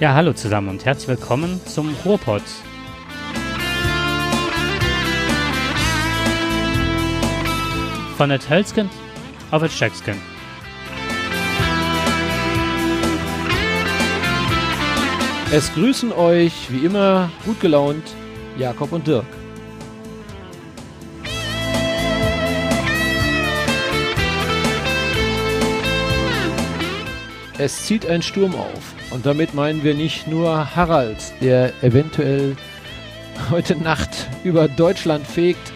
Ja, hallo zusammen und herzlich willkommen zum Ruhrpott. Von der Tölsken auf der Tschechsken. Es grüßen euch wie immer gut gelaunt Jakob und Dirk. Es zieht ein Sturm auf. Und damit meinen wir nicht nur Harald, der eventuell heute Nacht über Deutschland fegt.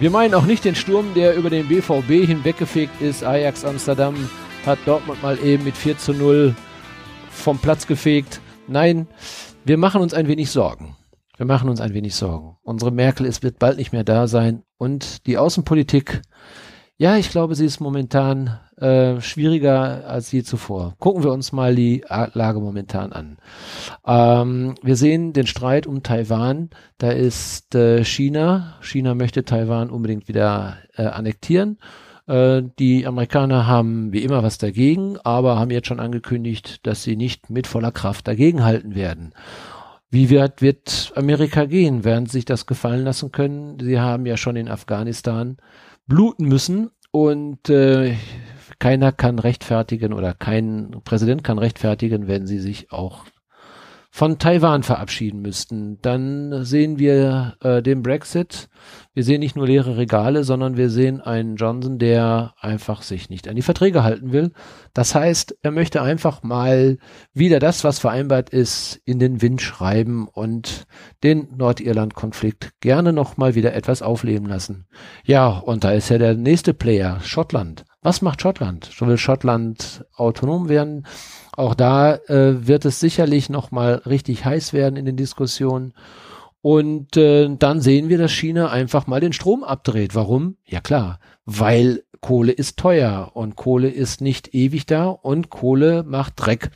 Wir meinen auch nicht den Sturm, der über den BVB hinweggefegt ist. Ajax Amsterdam hat Dortmund mal eben mit 4 zu 0 vom Platz gefegt. Nein, wir machen uns ein wenig Sorgen. Wir machen uns ein wenig Sorgen. Unsere Merkel ist, wird bald nicht mehr da sein und die Außenpolitik, ja, ich glaube, sie ist momentan äh, schwieriger als je zuvor. Gucken wir uns mal die Lage momentan an. Ähm, wir sehen den Streit um Taiwan. Da ist äh, China. China möchte Taiwan unbedingt wieder äh, annektieren. Äh, die Amerikaner haben wie immer was dagegen, aber haben jetzt schon angekündigt, dass sie nicht mit voller Kraft dagegenhalten werden. Wie wird, wird Amerika gehen? Werden sie sich das gefallen lassen können? Sie haben ja schon in Afghanistan bluten müssen und äh, keiner kann rechtfertigen oder kein Präsident kann rechtfertigen, wenn sie sich auch von Taiwan verabschieden müssten. Dann sehen wir äh, den Brexit. Wir sehen nicht nur leere Regale, sondern wir sehen einen Johnson, der einfach sich nicht an die Verträge halten will. Das heißt, er möchte einfach mal wieder das, was vereinbart ist, in den Wind schreiben und den Nordirland-Konflikt gerne noch mal wieder etwas aufleben lassen. Ja, und da ist ja der nächste Player, Schottland. Was macht Schottland? Will Schottland autonom werden? Auch da äh, wird es sicherlich noch mal richtig heiß werden in den Diskussionen. Und äh, dann sehen wir, dass China einfach mal den Strom abdreht. Warum? Ja klar, weil Kohle ist teuer und Kohle ist nicht ewig da und Kohle macht Dreck.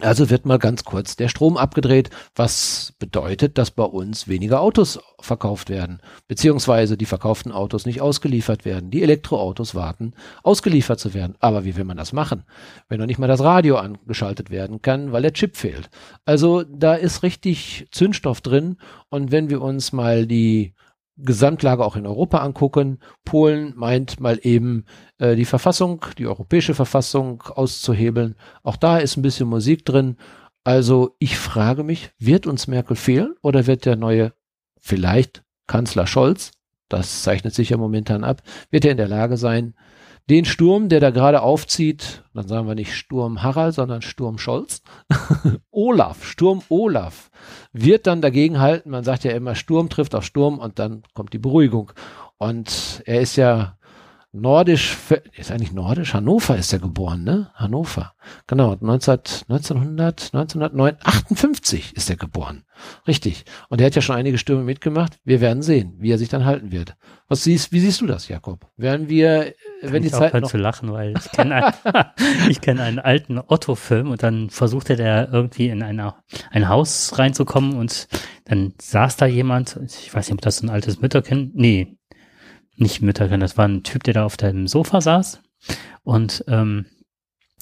Also wird mal ganz kurz der Strom abgedreht, was bedeutet, dass bei uns weniger Autos verkauft werden, beziehungsweise die verkauften Autos nicht ausgeliefert werden. Die Elektroautos warten, ausgeliefert zu werden. Aber wie will man das machen, wenn noch nicht mal das Radio angeschaltet werden kann, weil der Chip fehlt? Also da ist richtig Zündstoff drin. Und wenn wir uns mal die Gesamtlage auch in Europa angucken. Polen meint mal eben äh, die Verfassung, die europäische Verfassung auszuhebeln. Auch da ist ein bisschen Musik drin. Also ich frage mich, wird uns Merkel fehlen oder wird der neue vielleicht Kanzler Scholz, das zeichnet sich ja momentan ab, wird er in der Lage sein, den Sturm, der da gerade aufzieht, dann sagen wir nicht Sturm Harald, sondern Sturm Scholz, Olaf, Sturm Olaf, wird dann dagegen halten. Man sagt ja immer, Sturm trifft auf Sturm und dann kommt die Beruhigung. Und er ist ja nordisch, ist eigentlich nordisch, Hannover ist er geboren, ne? Hannover. Genau, 19, 1900, 1958 ist er geboren. Richtig. Und er hat ja schon einige Stürme mitgemacht. Wir werden sehen, wie er sich dann halten wird. Was siehst, wie siehst du das, Jakob? Werden wir, Kann wenn die ich Zeit auch noch, zu lachen, weil ich kenne ein, ich kenn einen alten Otto-Film und dann versuchte der irgendwie in einer, ein Haus reinzukommen und dann saß da jemand, ich weiß nicht, ob das so ein altes Mütterkind, nee, nicht Mütterkind, das war ein Typ, der da auf dem Sofa saß und ähm,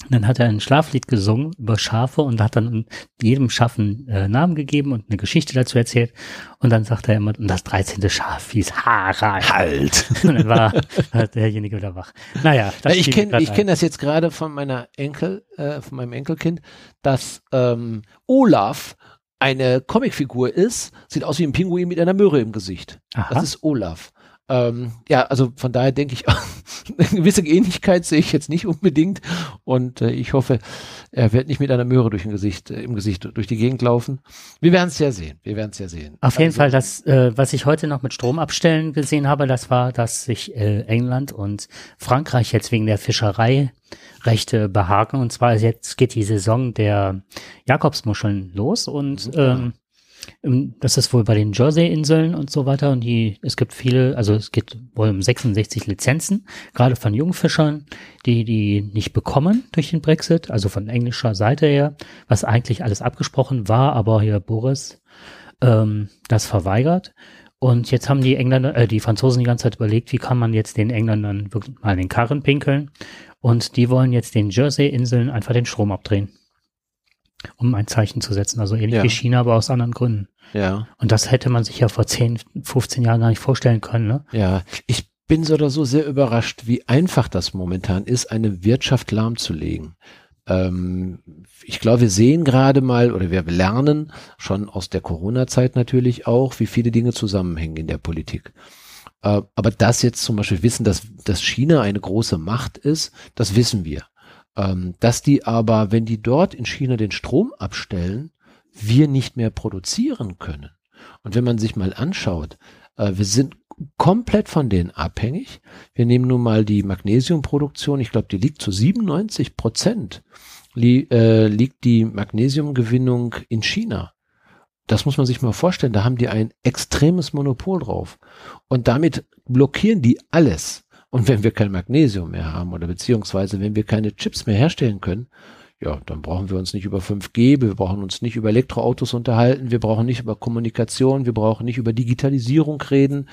dann hat er ein Schlaflied gesungen über Schafe und hat dann jedem Schaf einen äh, Namen gegeben und eine Geschichte dazu erzählt. Und dann sagt er immer, und das 13. Schaf hieß Harald. halt. Und dann war war derjenige wieder wach. Naja, das ich fiel mir kenne ich ein. kenn das jetzt gerade von meiner Enkel, äh, von meinem Enkelkind, dass ähm, Olaf eine Comicfigur ist, sieht aus wie ein Pinguin mit einer Möhre im Gesicht. Aha. Das ist Olaf. Ähm, ja, also von daher denke ich, eine gewisse Ähnlichkeit sehe ich jetzt nicht unbedingt. Und äh, ich hoffe, er wird nicht mit einer Möhre durch ein Gesicht, äh, im Gesicht durch die Gegend laufen. Wir werden es ja sehen. Wir werden es ja sehen. Auf jeden Also, Fall, das, äh, was ich heute noch mit Stromabstellen gesehen habe, das war, dass sich äh, England und Frankreich jetzt wegen der Fischereirechte behaken. Und zwar jetzt geht die Saison der Jakobsmuscheln los und ähm, das ist wohl bei den Jersey-Inseln und so weiter. Und die, es gibt viele, also es geht wohl um 66 Lizenzen, gerade von Jungfischern, die die nicht bekommen durch den Brexit, also von englischer Seite her, was eigentlich alles abgesprochen war, aber hier Boris ähm, das verweigert. Und jetzt haben die Engländer, äh, die Franzosen die ganze Zeit überlegt, wie kann man jetzt den Engländern wirklich mal in den Karren pinkeln. Und die wollen jetzt den Jersey-Inseln einfach den Strom abdrehen. Um ein Zeichen zu setzen. Also ähnlich Ja. wie China, aber aus anderen Gründen. Ja, Und das hätte man sich ja vor 10, 15 Jahren gar nicht vorstellen können. Ne? ja. Ich bin so oder so sehr überrascht, wie einfach das momentan ist, eine Wirtschaft lahmzulegen. Ähm, ich glaube, wir sehen gerade mal oder wir lernen schon aus der Corona-Zeit natürlich auch, wie viele Dinge zusammenhängen in der Politik. Äh, aber das jetzt zum Beispiel wissen, dass, dass China eine große Macht ist, das wissen wir. Ähm, dass die aber, wenn die dort in China den Strom abstellen, wir nicht mehr produzieren können. Und wenn man sich mal anschaut, äh, wir sind komplett von denen abhängig. Wir nehmen nun mal die Magnesiumproduktion, ich glaube, die liegt zu 97 Prozent, li äh, liegt die Magnesiumgewinnung in China. Das muss man sich mal vorstellen, da haben die ein extremes Monopol drauf. Und damit blockieren die alles. Und wenn wir kein Magnesium mehr haben oder beziehungsweise wenn wir keine Chips mehr herstellen können, ja, dann brauchen wir uns nicht über 5G, wir brauchen uns nicht über Elektroautos unterhalten, wir brauchen nicht über Kommunikation, wir brauchen nicht über Digitalisierung reden.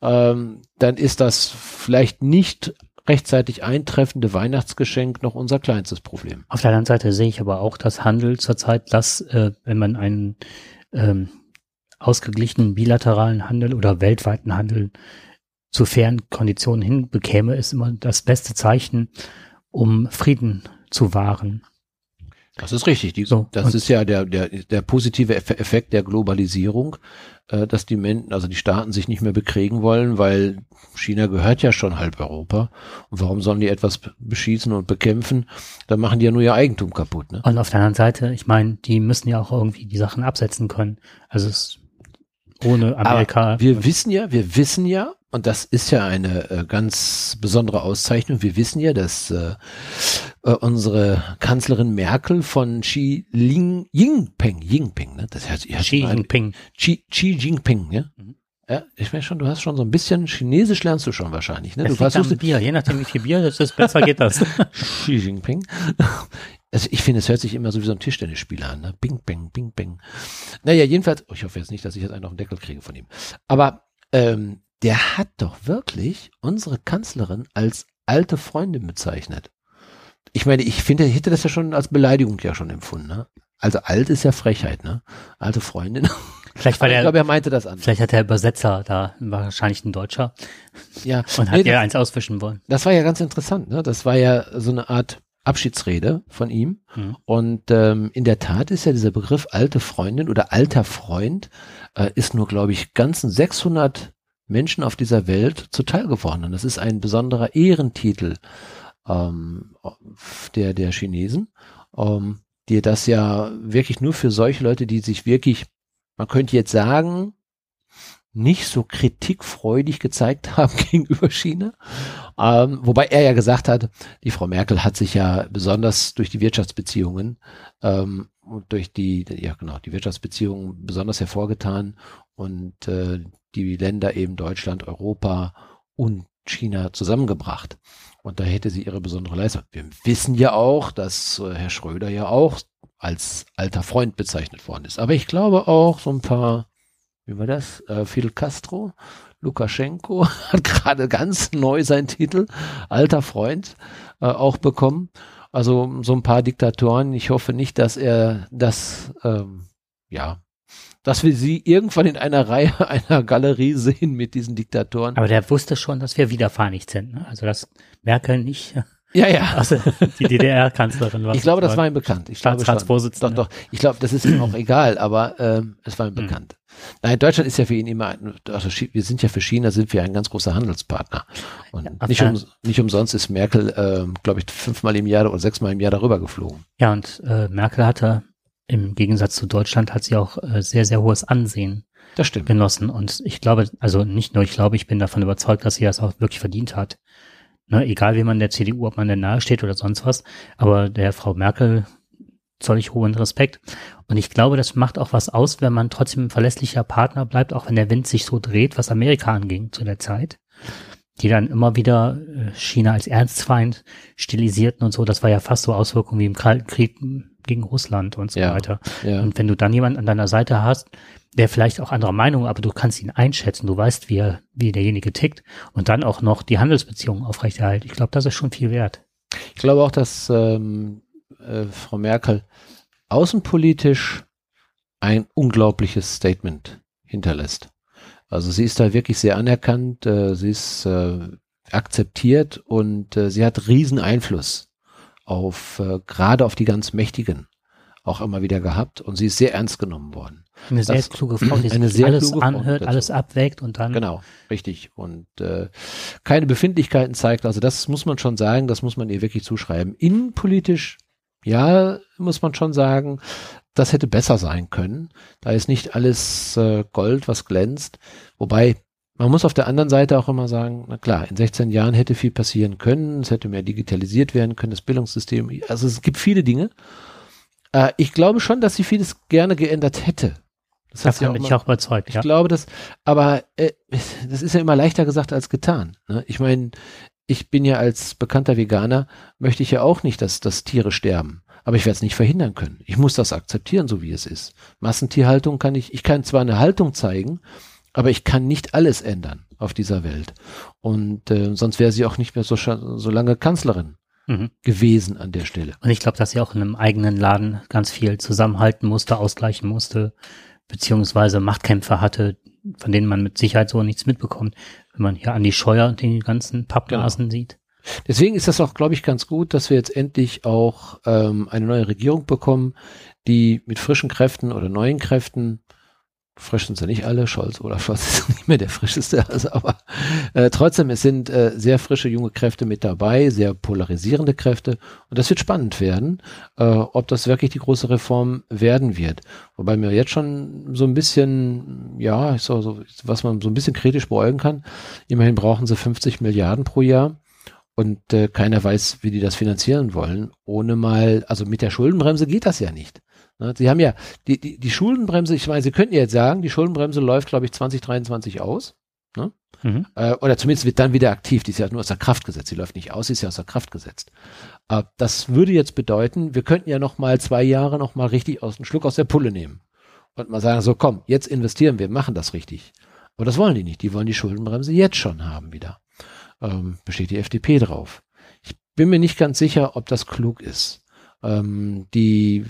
Ähm, dann ist das vielleicht nicht rechtzeitig eintreffende Weihnachtsgeschenk noch unser kleinstes Problem. Auf der anderen Seite sehe ich aber auch, dass Handel zurzeit, dass, äh, wenn man einen ähm, ausgeglichenen bilateralen Handel oder weltweiten Handel zu fairen Konditionen hinbekäme, ist immer das beste Zeichen, um Frieden zu wahren. Das ist richtig. Die, So, das ist ja der, der, der positive Eff- Effekt der Globalisierung, äh, dass die Menschen, also die Staaten sich nicht mehr bekriegen wollen, weil China gehört ja schon halb Europa. Und warum sollen die etwas be- beschießen und bekämpfen? Dann machen die ja nur ihr Eigentum kaputt. Ne? Und auf der anderen Seite, ich meine, die müssen ja auch irgendwie die Sachen absetzen können. Also es ohne Amerika. Aber wir wissen ja, wir wissen ja, und das ist ja eine äh, ganz besondere Auszeichnung, wir wissen ja, dass äh, äh, unsere Kanzlerin Merkel von Xi Ling, Jinping, Jinping, ne? Das heißt, ihr Xi Jinping. Xi, Xi Jinping, ja? Mhm. Ja, ich weiß schon, du hast schon so ein bisschen Chinesisch lernst du schon wahrscheinlich, ne? Du Es liegt am versuchst Bier. Je nachdem, wie viel Bier das ist, besser geht das. Xi Jinping. Also ich finde, es hört sich immer so wie so ein Tischtennisspieler an, ne? Bing, bang, bing, bang. Naja, jedenfalls, oh, ich hoffe jetzt nicht, dass ich jetzt einen auf den Deckel kriege von ihm. Aber ähm, der hat doch wirklich unsere Kanzlerin als alte Freundin bezeichnet. Ich meine, ich finde, ich hätte das ja schon als Beleidigung ja schon empfunden, ne? Also alt ist ja Frechheit, ne? Alte Freundin. Vielleicht war Aber ich der, glaube, er meinte das anders. vielleicht hat der Übersetzer da wahrscheinlich ein Deutscher Ja, und hat Nee, eins auswischen wollen. Das war ja ganz interessant. Ne? Das war ja so eine Art Abschiedsrede von ihm. Mhm. Und ähm, in der Tat ist ja dieser Begriff alte Freundin oder alter Freund äh, ist nur, glaube ich, ganzen 600 Menschen auf dieser Welt zuteil geworden. Das ist ein besonderer Ehrentitel ähm, der, der Chinesen, ähm, die das ja wirklich nur für solche Leute, die sich wirklich, man könnte jetzt sagen, nicht so kritikfreudig gezeigt haben gegenüber China. Ähm, wobei er ja gesagt hat, die Frau Merkel hat sich ja besonders durch die Wirtschaftsbeziehungen ähm, durch die, ja genau, die Wirtschaftsbeziehungen besonders hervorgetan und äh, die Länder eben Deutschland, Europa und China zusammengebracht. Und da hätte sie ihre besondere Leistung. Wir wissen ja auch, dass äh, Herr Schröder ja auch als alter Freund bezeichnet worden ist. Aber ich glaube auch so ein paar, wie war das? Äh, Fidel Castro, Lukaschenko hat gerade ganz neu seinen Titel, alter Freund, äh, auch bekommen. Also so ein paar Diktatoren. Ich hoffe nicht, dass er das, ähm, ja, dass wir sie irgendwann in einer Reihe einer Galerie sehen mit diesen Diktatoren. Aber der wusste schon, dass wir vereinigt sind. Ne? Also dass Merkel nicht Ja, ja. also die DDR-Kanzlerin war. Ich glaube, das war ihm bekannt. Ich glaube. Staatsratsvorsitzender. Doch, doch. Ich glaube, das ist ihm auch egal, aber ähm, es war ihm Hm. bekannt. Nein, Deutschland ist ja für ihn immer, ein, also wir sind ja für China, sind wir ein ganz großer Handelspartner. Und Ja, nicht, klar. um, nicht umsonst ist Merkel, ähm, glaube ich, fünfmal im Jahr oder sechsmal im Jahr darüber geflogen. Ja, und äh, Merkel hatte im Gegensatz zu Deutschland hat sie auch äh, sehr, sehr hohes Ansehen Das stimmt. genossen. Und ich glaube, also nicht nur ich glaube, ich bin davon überzeugt, dass sie das auch wirklich verdient hat. Ne, egal wie man der CDU, ob man der nahe steht oder sonst was, aber der Frau Merkel zoll ich hohen Respekt. Und ich glaube, das macht auch was aus, wenn man trotzdem ein verlässlicher Partner bleibt, auch wenn der Wind sich so dreht, was Amerika anging zu der Zeit. Die dann immer wieder äh, China als Ernstfeind stilisierten und so. Das war ja fast so Auswirkungen wie im Kalten Krieg gegen Russland und so Ja. weiter. Ja. Und wenn du dann jemanden an deiner Seite hast, der vielleicht auch anderer Meinung, aber du kannst ihn einschätzen, du weißt, wie, er, wie derjenige tickt und dann auch noch die Handelsbeziehungen aufrechterhalten. Ich glaube, das ist schon viel wert. Ich glaube auch, dass ähm, äh, Frau Merkel außenpolitisch ein unglaubliches Statement hinterlässt. Also sie ist da wirklich sehr anerkannt, äh, sie ist äh, akzeptiert und äh, sie hat riesen Einfluss auf äh, gerade auf die ganz Mächtigen auch immer wieder gehabt und sie ist sehr ernst genommen worden. Eine sehr das, kluge Frau, die sehr alles anhört, Frau alles abwägt und dann. Genau, richtig. Und äh, keine Befindlichkeiten zeigt. Also das muss man schon sagen, das muss man ihr wirklich zuschreiben. Innenpolitisch, ja, muss man schon sagen, das hätte besser sein können. Da ist nicht alles äh, Gold, was glänzt. Wobei, man muss auf der anderen Seite auch immer sagen, na klar, in 16 Jahren hätte viel passieren können, es hätte mehr digitalisiert werden können, das Bildungssystem. Also es gibt viele Dinge. Äh, ich glaube schon, dass sie vieles gerne geändert hätte. Das hat Davon bin ich auch überzeugt. Ich ja. glaube, dass, aber äh, das ist ja immer leichter gesagt als getan. Ne? Ich meine, ich bin ja als bekannter Veganer, möchte ich ja auch nicht, dass, dass Tiere sterben. Aber ich werde es nicht verhindern können. Ich muss das akzeptieren, so wie es ist. Massentierhaltung kann ich, ich kann zwar eine Haltung zeigen, aber ich kann nicht alles ändern auf dieser Welt. Und äh, sonst wäre sie auch nicht mehr so, so lange Kanzlerin mhm. gewesen an der Stelle. Und ich glaube, dass sie auch in einem eigenen Laden ganz viel zusammenhalten musste, ausgleichen musste, beziehungsweise Machtkämpfe hatte, von denen man mit Sicherheit so nichts mitbekommt, wenn man hier an die Scheuer und den ganzen Pappnasen genau. sieht. Deswegen ist das auch, glaube ich, ganz gut, dass wir jetzt endlich auch ähm, eine neue Regierung bekommen, die mit frischen Kräften oder neuen Kräften frisch sind sie nicht alle, Scholz oder Scholz ist nicht mehr der frischeste, also, aber äh, trotzdem, es sind äh, sehr frische junge Kräfte mit dabei, sehr polarisierende Kräfte und das wird spannend werden, äh, ob das wirklich die große Reform werden wird. Wobei mir jetzt schon so ein bisschen, ja, so, so, was man so ein bisschen kritisch beäugen kann, immerhin brauchen sie 50 Milliarden pro Jahr und äh, keiner weiß, wie die das finanzieren wollen, ohne mal, also mit der Schuldenbremse geht das ja nicht. Ne? Sie haben ja die, die, die Schuldenbremse, ich meine, Sie könnten ja jetzt sagen, die Schuldenbremse läuft, glaube ich, 2023 aus. Ne? Mhm. Äh, oder zumindest wird dann wieder aktiv. Die ist ja nur aus der Kraft gesetzt. Sie läuft nicht aus, sie ist ja aus der Kraft gesetzt. Äh, das würde jetzt bedeuten, wir könnten ja noch mal zwei Jahre noch mal richtig aus dem Schluck aus der Pulle nehmen und mal sagen, so komm, jetzt investieren wir, machen das richtig. Aber das wollen die nicht. Die wollen die Schuldenbremse jetzt schon haben wieder ähm, besteht die FDP drauf. Ich bin mir nicht ganz sicher, ob das klug ist. Ähm, die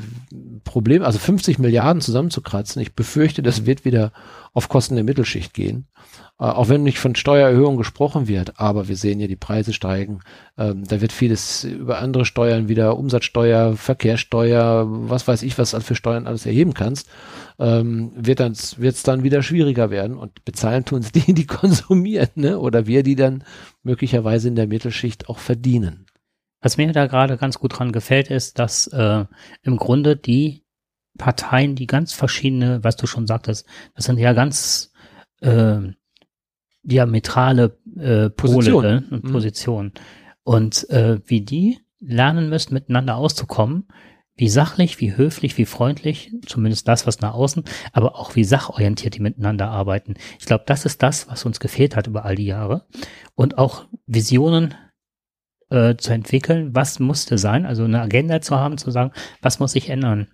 Probleme, also 50 Milliarden zusammenzukratzen, ich befürchte, das wird wieder auf Kosten der Mittelschicht gehen. Äh, auch wenn nicht von Steuererhöhung gesprochen wird, aber wir sehen ja, die Preise steigen. Ähm, da wird vieles über andere Steuern wieder, Umsatzsteuer, Verkehrssteuer, was weiß ich, was für Steuern alles erheben kannst ähm, wird dann wird's dann wieder schwieriger werden und bezahlen tun es die, die konsumieren, ne? Oder wir, die dann möglicherweise in der Mittelschicht auch verdienen. Was mir da gerade ganz gut dran gefällt, ist, dass äh, im Grunde die Parteien, die ganz verschiedene, was du schon sagtest, das sind ja ganz äh, diametrale äh, Pole Position. und mhm. Positionen. Und äh, wie die lernen müssen, miteinander auszukommen, wie sachlich, wie höflich, wie freundlich, zumindest das, was nach außen, aber auch wie sachorientiert die miteinander arbeiten. Ich glaube, das ist das, was uns gefehlt hat über all die Jahre. Und auch Visionen äh, zu entwickeln, was musste sein, also eine Agenda zu haben, zu sagen, was muss sich ändern.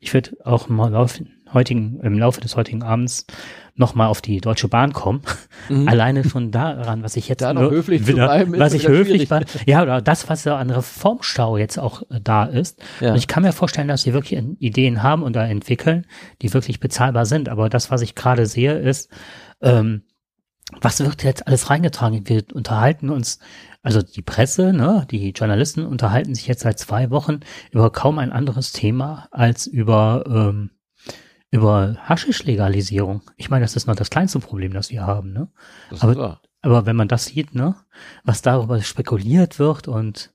Ich würde auch im Laufe, heutigen, im Laufe des heutigen Abends nochmal auf die Deutsche Bahn kommen. Mhm. Alleine schon daran, was ich jetzt da noch höflich wieder, bleiben, was ich höflich war, ja, oder das, was da an Reformstau jetzt auch äh, da ist. Ja. Und ich kann mir vorstellen, dass sie wirklich Ideen haben und da entwickeln, die wirklich bezahlbar sind. Aber das, was ich gerade sehe, ist, ähm, was wird jetzt alles reingetragen? Wir unterhalten uns, also die Presse, ne, die Journalisten unterhalten sich jetzt seit zwei Wochen über kaum ein anderes Thema als über ähm, über Haschisch-Legalisierung. Ich meine, das ist noch das kleinste Problem, das wir haben, ne? Das aber, aber wenn man das sieht, ne, was darüber spekuliert wird und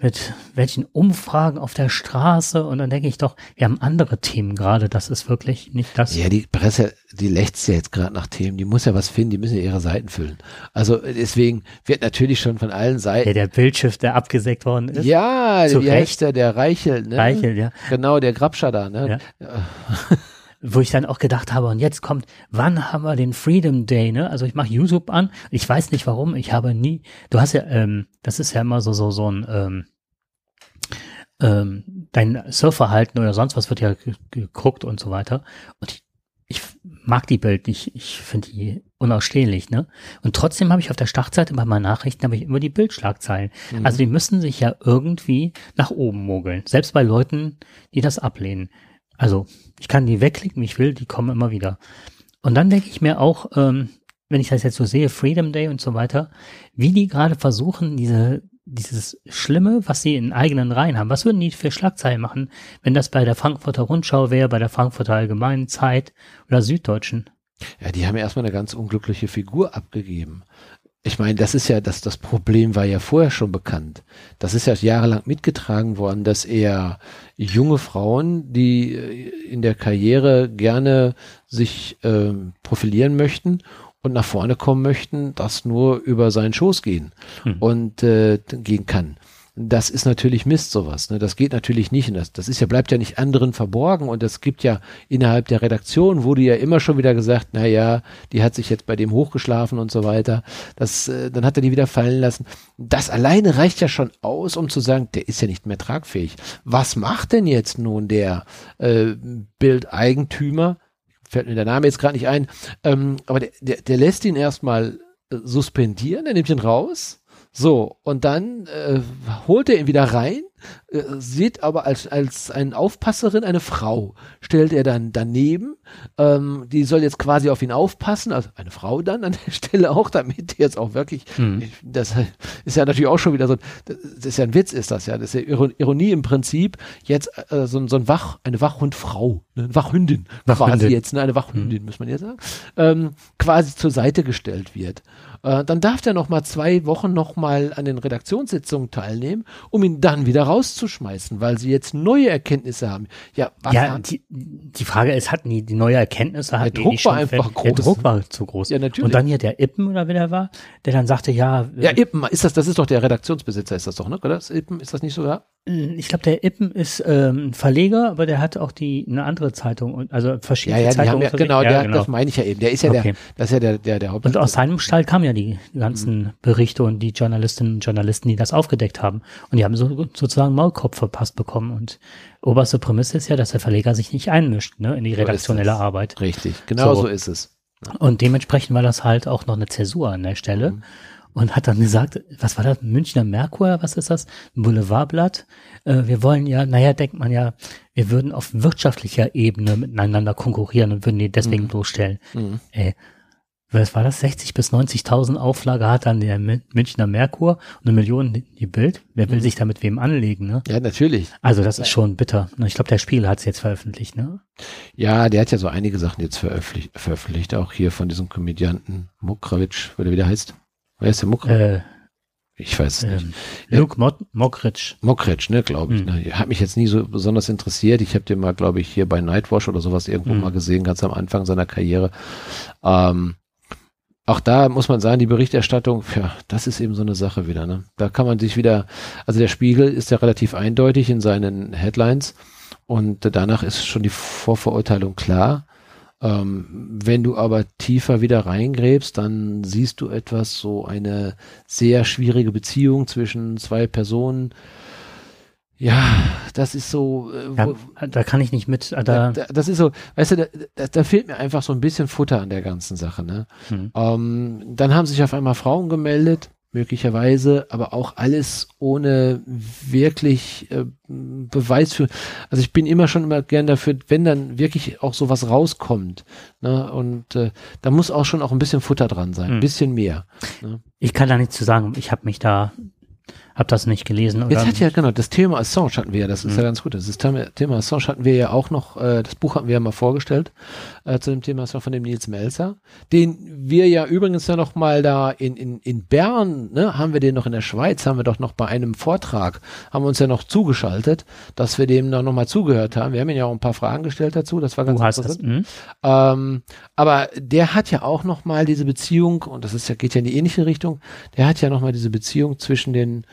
mit welchen Umfragen auf der Straße und dann denke ich doch, wir haben andere Themen gerade, das ist wirklich nicht das. Ja, die Presse, die lächzt ja jetzt gerade nach Themen, die muss ja was finden, die müssen ja ihre Seiten füllen. Also deswegen wird natürlich schon von allen Seiten. Ja, der Bildschiff, der abgesägt worden ist. Ja, wie heißt der, der Reichel, ne? Reichel, ja. Genau, der Grabscher da, ne? Ja. Wo ich dann auch gedacht habe, und jetzt kommt, wann haben wir den Freedom Day, ne? Also ich mache YouTube an, ich weiß nicht warum, ich habe nie, du hast ja, ähm, das ist ja immer so, so, so ein, ähm, ähm, dein Surfverhalten oder sonst was wird ja geguckt und so weiter. Und ich, ich mag die Bild nicht, ich finde die unausstehlich, ne? Und trotzdem habe ich auf der Startseite bei meinen Nachrichten habe ich immer die Bildschlagzeilen. Mhm. Also die müssen sich ja irgendwie nach oben mogeln. Selbst bei Leuten, die das ablehnen. Also ich kann die wegklicken, ich will, die kommen immer wieder. Und dann denke ich mir auch, ähm, wenn ich das jetzt so sehe, Freedom Day und so weiter, wie die gerade versuchen, diese, dieses Schlimme, was sie in eigenen Reihen haben, was würden die für Schlagzeilen machen, wenn das bei der Frankfurter Rundschau wäre, bei der Frankfurter Allgemeinen Zeit oder Süddeutschen? Ja, die haben ja erstmal eine ganz unglückliche Figur abgegeben. Ich meine, das ist ja, das, das Problem war ja vorher schon bekannt. Das ist ja jahrelang mitgetragen worden, dass er junge Frauen, die äh, in der Karriere gerne sich äh, profilieren möchten und nach vorne kommen möchten, das nur über seinen Schoß gehen hm. und äh, gehen kann. Das ist natürlich Mist, sowas. Ne? Das geht natürlich nicht. Und das, das ist ja, bleibt ja nicht anderen verborgen. Und es gibt ja innerhalb der Redaktion wurde ja immer schon wieder gesagt, na ja, die hat sich jetzt bei dem hochgeschlafen und so weiter. Das, äh, dann hat er die wieder fallen lassen. Das alleine reicht ja schon aus, um zu sagen, der ist ja nicht mehr tragfähig. Was macht denn jetzt nun der äh, Bildeigentümer? Fällt mir der Name jetzt gerade nicht ein. Ähm, aber der, der, der lässt ihn erstmal äh, suspendieren, er nimmt ihn raus so, und dann äh, holt er ihn wieder rein, äh, sieht aber als, als eine Aufpasserin eine Frau, stellt er dann daneben, ähm, die soll jetzt quasi auf ihn aufpassen, also eine Frau dann an der Stelle auch, damit jetzt auch wirklich, hm. das ist ja natürlich auch schon wieder so, das ist ja ein Witz, ist das ja, das ist ja Ironie im Prinzip, jetzt äh, so, so ein Wach, eine Wachhundfrau, ne, eine Wachhündin, Wachhündin. quasi jetzt, ne, eine Wachhündin, hm. muss man jetzt sagen, ähm, quasi zur Seite gestellt wird. Äh, dann darf der noch mal zwei Wochen noch mal an den Redaktionssitzungen teilnehmen, um ihn dann wieder rauszuschmeißen, weil sie jetzt neue Erkenntnisse haben. Ja, was ja die, die Frage ist, hatten die, die neue Erkenntnisse? Der Druck war einfach groß. Der Druck war zu groß. Ja, natürlich. Und dann hier der Ippen oder wer der war, der dann sagte, ja. Ja, Ippen, ist das, das ist doch der Redaktionsbesitzer, ist das doch, ne? Oder? Das Ippen, ist das nicht so, ja? Äh, ich glaube, der Ippen ist ähm, Verleger, aber der hat auch die eine andere Zeitung und also verschiedene ja, ja, Zeitungen. Ja, genau, ja, der, genau, das meine ich ja eben. Der ist ja okay. der, das ist ja der, der, der Haupt. Und aus seinem Stall kamen ja die ganzen mhm. Berichte und die Journalistinnen und Journalisten, die das aufgedeckt haben. Und die haben so, sozusagen Maulkopf verpasst bekommen. Und oberste Prämisse ist ja, dass der Verleger sich nicht einmischt ne, in die redaktionelle so Arbeit. Richtig, genau so, so ist es. Und dementsprechend war das halt auch noch eine Zäsur an der Stelle. Mhm und hat dann gesagt, was war das, Münchner Merkur, was ist das, ein Boulevardblatt. Äh, wir wollen ja, naja, denkt man ja, wir würden auf wirtschaftlicher Ebene miteinander konkurrieren und würden die deswegen mhm. bloßstellen. Mhm. Ey, was war das, 60 bis 90.000 Auflage hat dann der Münchner Merkur und eine Million die Bild. Wer will mhm. sich da mit wem anlegen, ne? Ja, natürlich. Also das ist schon bitter. Ich glaube, der Spiel hat es jetzt veröffentlicht, ne? Ja, der hat ja so einige Sachen jetzt veröffentlicht, veröffentlicht auch hier von diesem Komödianten Mokrawitsch, wie der heißt. Wer ist der Muck? Äh, ich weiß es ähm, nicht. Luke Mo Mockridge. Mockridge, ne, glaube ich. Hm. Ne? Hat mich jetzt nie so besonders interessiert. Ich habe den mal, glaube ich, hier bei Nightwash oder sowas irgendwo hm. mal gesehen, ganz am Anfang seiner Karriere. Ähm, auch da muss man sagen, die Berichterstattung, ja, das ist eben so eine Sache wieder. Ne? Da kann man sich wieder, also der Spiegel ist ja relativ eindeutig in seinen Headlines und danach ist schon die Vorverurteilung klar. Ähm, wenn du aber tiefer wieder reingräbst, dann siehst du etwas, so eine sehr schwierige Beziehung zwischen zwei Personen. Ja, das ist so. Äh, ja, da kann ich nicht mit. Da, da, das ist so, weißt du, da, da, fehlt mir einfach so ein bisschen Futter an der ganzen Sache. Ne? Hm. Ähm, dann haben sich auf einmal Frauen gemeldet, möglicherweise, aber auch alles ohne wirklich äh, Beweis für. Also ich bin immer schon immer gern dafür, wenn dann wirklich auch sowas rauskommt. Ne? Und äh, da muss auch schon auch ein bisschen Futter dran sein, ein hm. bisschen mehr. Ne? Ich kann da nichts zu sagen. Ich habe mich da hab das nicht gelesen. Oder? Jetzt hat ja, genau, das Thema Assange hatten wir ja, das ist mhm. ja ganz gut. Das Thema Assange hatten wir ja auch noch, äh, das Buch hatten wir ja mal vorgestellt, äh, zu dem Thema Assange von dem Nils Melzer, den wir ja übrigens ja noch mal da in, in, in Bern, ne, haben wir den noch in der Schweiz, haben wir doch noch bei einem Vortrag, haben wir uns ja noch zugeschaltet, dass wir dem noch, noch mal zugehört haben. Wir haben ihn ja auch ein paar Fragen gestellt dazu, das war ganz du interessant. Mhm. Ähm, aber der hat ja auch noch mal diese Beziehung, und das ist ja, geht ja in die ähnliche Richtung, der hat ja noch mal diese Beziehung zwischen den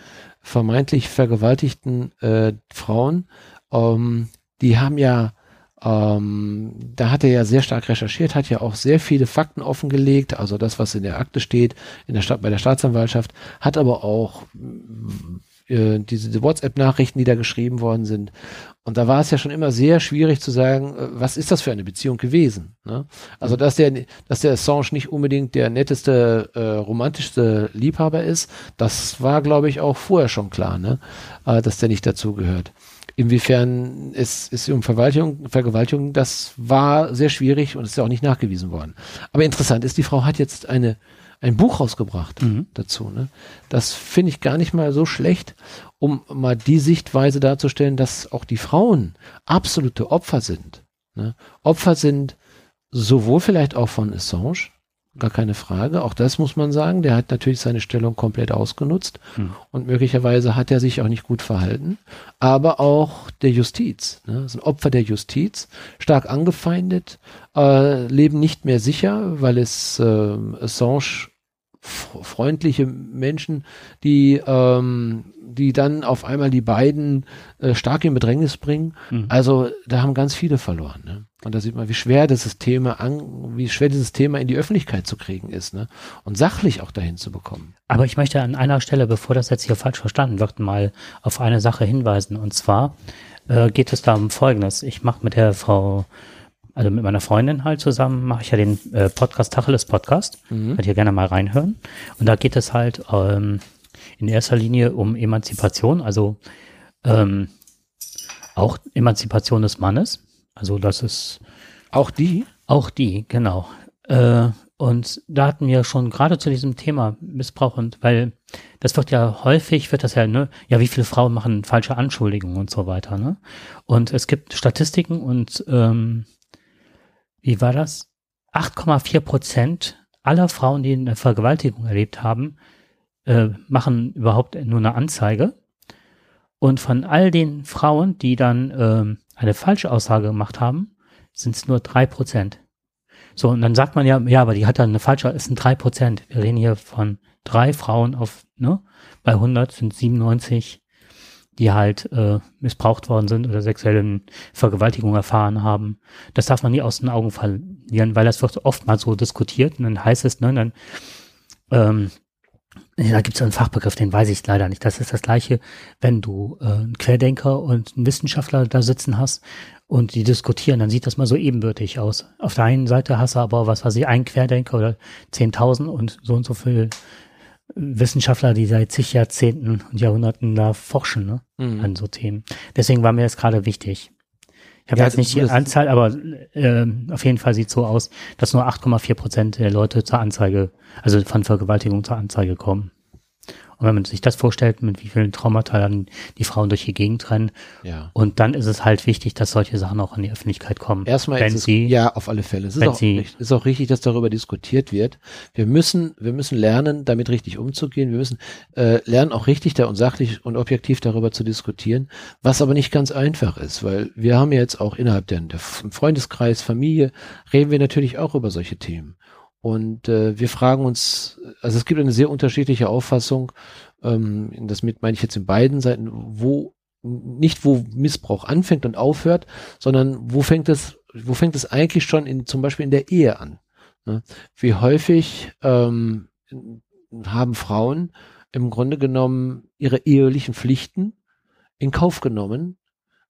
vermeintlich vergewaltigten äh, Frauen, ähm, die haben ja, ähm, da hat er ja sehr stark recherchiert, hat ja auch sehr viele Fakten offengelegt, also das, was in der Akte steht, in der Stadt, bei der Staatsanwaltschaft, hat aber auch äh, diese WhatsApp-Nachrichten, die da geschrieben worden sind. Und da war es ja schon immer sehr schwierig zu sagen, äh, was ist das für eine Beziehung gewesen? Ne? Also dass der, dass der Assange nicht unbedingt der netteste, äh, romantischste Liebhaber ist, das war, glaube ich, auch vorher schon klar, ne? äh, dass der nicht dazugehört. Inwiefern es ist um Verwaltung, Vergewaltigung, das war sehr schwierig und ist ja auch nicht nachgewiesen worden. Aber interessant ist, die Frau hat jetzt eine ein Buch rausgebracht mhm. dazu. Ne? Das finde ich gar nicht mal so schlecht, um mal die Sichtweise darzustellen, dass auch die Frauen absolute Opfer sind. Ne? Opfer sind sowohl vielleicht auch von Assange, gar keine Frage. Auch das muss man sagen. Der hat natürlich seine Stellung komplett ausgenutzt hm. und möglicherweise hat er sich auch nicht gut verhalten. Aber auch der Justiz, ne? sind Opfer der Justiz, stark angefeindet, äh, leben nicht mehr sicher, weil es äh, Assange freundliche Menschen, die ähm, die dann auf einmal die beiden äh, stark in Bedrängnis bringen. Mhm. Also da haben ganz viele verloren. Ne? Und da sieht man, wie schwer dieses Thema an, wie schwer dieses Thema in die Öffentlichkeit zu kriegen ist, ne? Und sachlich auch dahin zu bekommen. Aber ich möchte an einer Stelle, bevor das jetzt hier falsch verstanden wird, mal auf eine Sache hinweisen. Und zwar äh, geht es da um Folgendes. Ich mache mit der Frau also mit meiner Freundin halt zusammen mache ich ja den äh, Podcast Tacheles Podcast. Mhm. Könnt ihr gerne mal reinhören. Und da geht es halt ähm, in erster Linie um Emanzipation, also ähm, auch Emanzipation des Mannes. Also das ist auch die? Auch die, genau. Äh, und da hatten wir schon gerade zu diesem Thema Missbrauch und weil das wird ja häufig, wird das ja, ne, ja, wie viele Frauen machen falsche Anschuldigungen und so weiter, ne? Und es gibt Statistiken und ähm, wie war das? 8,4 Prozent aller Frauen, die eine Vergewaltigung erlebt haben, äh, machen überhaupt nur eine Anzeige. Und von all den Frauen, die dann äh, eine falsche Aussage gemacht haben, sind es nur drei Prozent. So, und dann sagt man ja, ja, aber die hat dann eine falsche, es sind drei Prozent. Wir reden hier von drei Frauen auf, ne? Bei 100 sind 97 die halt äh, missbraucht worden sind oder sexuelle Vergewaltigung erfahren haben. Das darf man nie aus den Augen verlieren, weil das wird oftmals so diskutiert und dann heißt es, ne, dann ähm, ja, da gibt es einen Fachbegriff, den weiß ich leider nicht. Das ist das gleiche, wenn du äh, einen Querdenker und einen Wissenschaftler da sitzen hast und die diskutieren, dann sieht das mal so ebenbürtig aus. Auf der einen Seite hast du aber, was weiß ich, einen Querdenker oder 10.000 und so und so viel Wissenschaftler, die seit zig Jahrzehnten und Jahrhunderten da forschen ne, mhm. an so Themen. Deswegen war mir das gerade wichtig. Ich habe ja, jetzt nicht die Anzahl, aber äh, auf jeden Fall sieht so aus, dass nur 8,4 Prozent der Leute zur Anzeige, also von Vergewaltigung zur Anzeige kommen. Und wenn man sich das vorstellt, mit wie vielen Traumata dann die Frauen durch die Gegend rennen, ja. und dann ist es halt wichtig, dass solche Sachen auch in die Öffentlichkeit kommen. Erstmal wenn ist es, sie, ja, auf alle Fälle. Es ist auch, sie, ist auch richtig, dass darüber diskutiert wird. Wir müssen, wir müssen lernen, damit richtig umzugehen. Wir müssen äh, lernen, auch richtig da und sachlich und objektiv darüber zu diskutieren, was aber nicht ganz einfach ist, weil wir haben ja jetzt auch innerhalb der, der Freundeskreis, Familie, reden wir natürlich auch über solche Themen. Und äh, wir fragen uns, also es gibt eine sehr unterschiedliche Auffassung, ähm, das mit meine ich jetzt in beiden Seiten, wo nicht wo Missbrauch anfängt und aufhört, sondern wo fängt es, wo fängt es eigentlich schon in zum Beispiel in der Ehe an? Ne? Wie häufig ähm, haben Frauen im Grunde genommen ihre ehelichen Pflichten in Kauf genommen,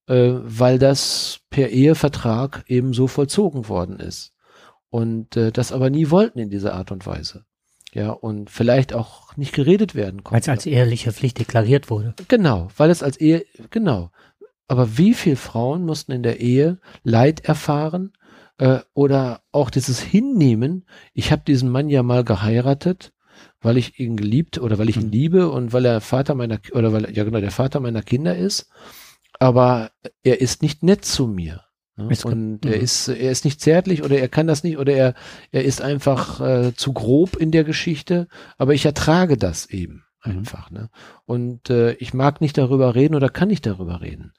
äh, weil das per Ehevertrag eben so vollzogen worden ist und äh, das aber nie wollten in dieser Art und Weise. Ja, und vielleicht auch nicht geredet werden konnte. Weil es als ehrliche Pflicht deklariert wurde. Genau, weil es als Ehe, genau. Aber wie viele Frauen mussten in der Ehe Leid erfahren äh, oder auch dieses Hinnehmen, ich habe diesen Mann ja mal geheiratet, weil ich ihn geliebt oder weil ich ihn hm. liebe und weil er Vater meiner oder weil ja genau der Vater meiner Kinder ist, aber er ist nicht nett zu mir. Ne? Und er mhm. ist, er ist nicht zärtlich oder er kann das nicht oder er, er ist einfach äh, zu grob in der Geschichte, aber ich ertrage das eben mhm. einfach. Ne? Und äh, ich mag nicht darüber reden oder kann nicht darüber reden.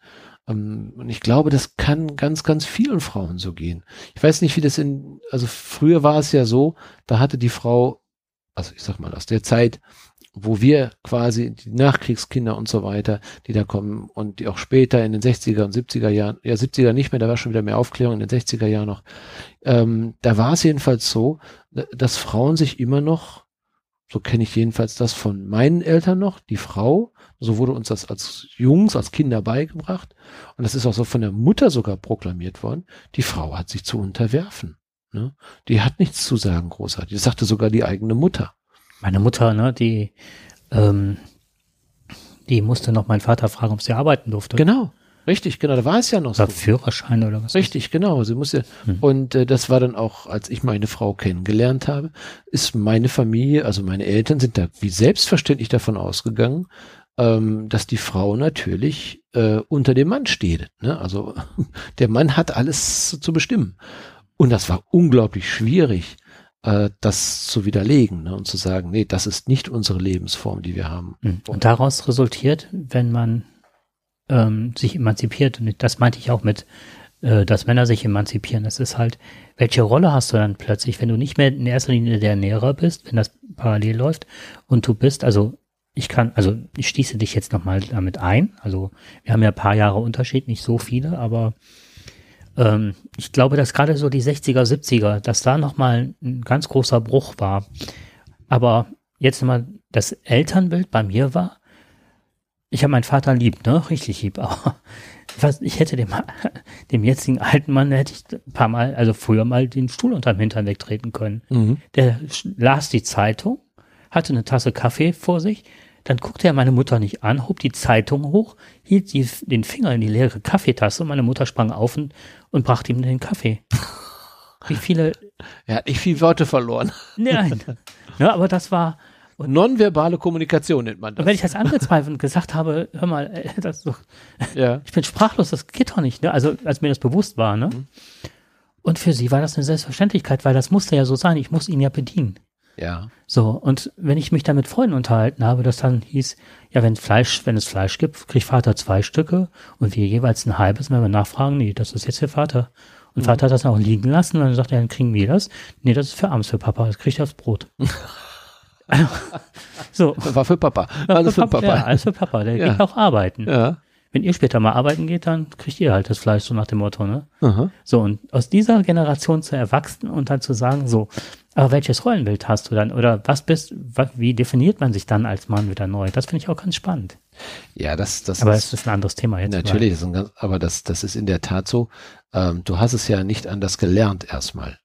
Ähm, und ich glaube, das kann ganz, ganz vielen Frauen so gehen. Ich weiß nicht, wie das in, also früher war es ja so, da hatte die Frau, also ich sag mal aus der Zeit, wo wir quasi die Nachkriegskinder und so weiter, die da kommen und die auch später in den 60er und 70er Jahren, ja 70er nicht mehr, da war schon wieder mehr Aufklärung, in den 60er Jahren noch, ähm, da war es jedenfalls so, dass Frauen sich immer noch So kenne ich jedenfalls das von meinen Eltern noch, die Frau. So wurde uns das als Jungs, als Kinder beigebracht. Und das ist auch so von der Mutter sogar proklamiert worden. Die Frau hat sich zu unterwerfen. Ne? Die hat nichts zu sagen, großartig. Das sagte sogar die eigene Mutter. Meine Mutter, ne, die, ähm, die musste noch meinen Vater fragen, ob sie arbeiten durfte. Genau. Richtig, genau, da war es ja noch oder so. Führerschein oder was? Richtig, genau. Sie musste, hm. und äh, das war dann auch, als ich meine Frau kennengelernt habe, ist meine Familie, also meine Eltern sind da wie selbstverständlich davon ausgegangen, ähm, dass die Frau natürlich äh, unter dem Mann steht. Ne? Also der Mann hat alles zu bestimmen. Und das war unglaublich schwierig, äh, das zu widerlegen ne? und zu sagen, nee, das ist nicht unsere Lebensform, die wir haben. Hm. Und daraus resultiert, wenn man ähm, sich emanzipiert. Und das meinte ich auch mit, äh, dass Männer sich emanzipieren. Das ist halt, welche Rolle hast du dann plötzlich, wenn du nicht mehr in erster Linie der Ernährer bist, wenn das parallel läuft und du bist, also ich kann, also ich schließe dich jetzt nochmal damit ein. Also wir haben ja ein paar Jahre Unterschied, nicht so viele, aber ähm, ich glaube, dass gerade so die 60er, 70er, dass da nochmal ein ganz großer Bruch war. Aber jetzt mal das Elternbild bei mir war, ich habe meinen Vater lieb, ne? Richtig lieb. Aber was, ich hätte dem, dem jetzigen alten Mann hätte ich ein paar Mal, also früher mal den Stuhl unterm Hintern wegtreten können. Mhm. Der las die Zeitung, hatte eine Tasse Kaffee vor sich, dann guckte er meine Mutter nicht an, hob die Zeitung hoch, hielt die, den Finger in die leere Kaffeetasse und meine Mutter sprang auf und, und brachte ihm den Kaffee. Wie viele. Er hat nicht viele Worte verloren. Nein. Ja, aber das war, Nonverbale Kommunikation nennt man das. Und wenn ich das angezweifelt gesagt habe, hör mal, äh, das doch, ja. ich bin sprachlos, das geht doch nicht, ne? Also, als mir das bewusst war, ne? Mhm. Und für sie war das eine Selbstverständlichkeit, weil das musste ja so sein, ich muss ihn ja bedienen. Ja. So, und wenn ich mich da mit Freunden unterhalten habe, das dann hieß, ja, wenn Fleisch, wenn es Fleisch gibt, kriegt Vater zwei Stücke und wir jeweils ein halbes, wenn wir nachfragen, nee, das ist jetzt der Vater. Und mhm. Vater hat das auch liegen lassen und dann sagt er, dann kriegen wir das. Nee, das ist für abends für Papa, das kriegt er aufs Brot. so. War für Papa. Alles für Papa. Ja, alles für Papa. Der ja. geht auch arbeiten. Ja. Wenn ihr später mal arbeiten geht, dann kriegt ihr halt das Fleisch, so nach dem Motto, ne? Aha. So, und aus dieser Generation zu erwachsen und dann zu sagen, so, aber welches Rollenbild hast du dann? Oder was bist, wie definiert man sich dann als Mann wieder neu? Das finde ich auch ganz spannend. Ja, das, das aber es ist ein anderes Thema jetzt. Natürlich, ist ganz, aber das, das ist in der Tat so. Ähm, du hast es ja nicht anders gelernt erstmal.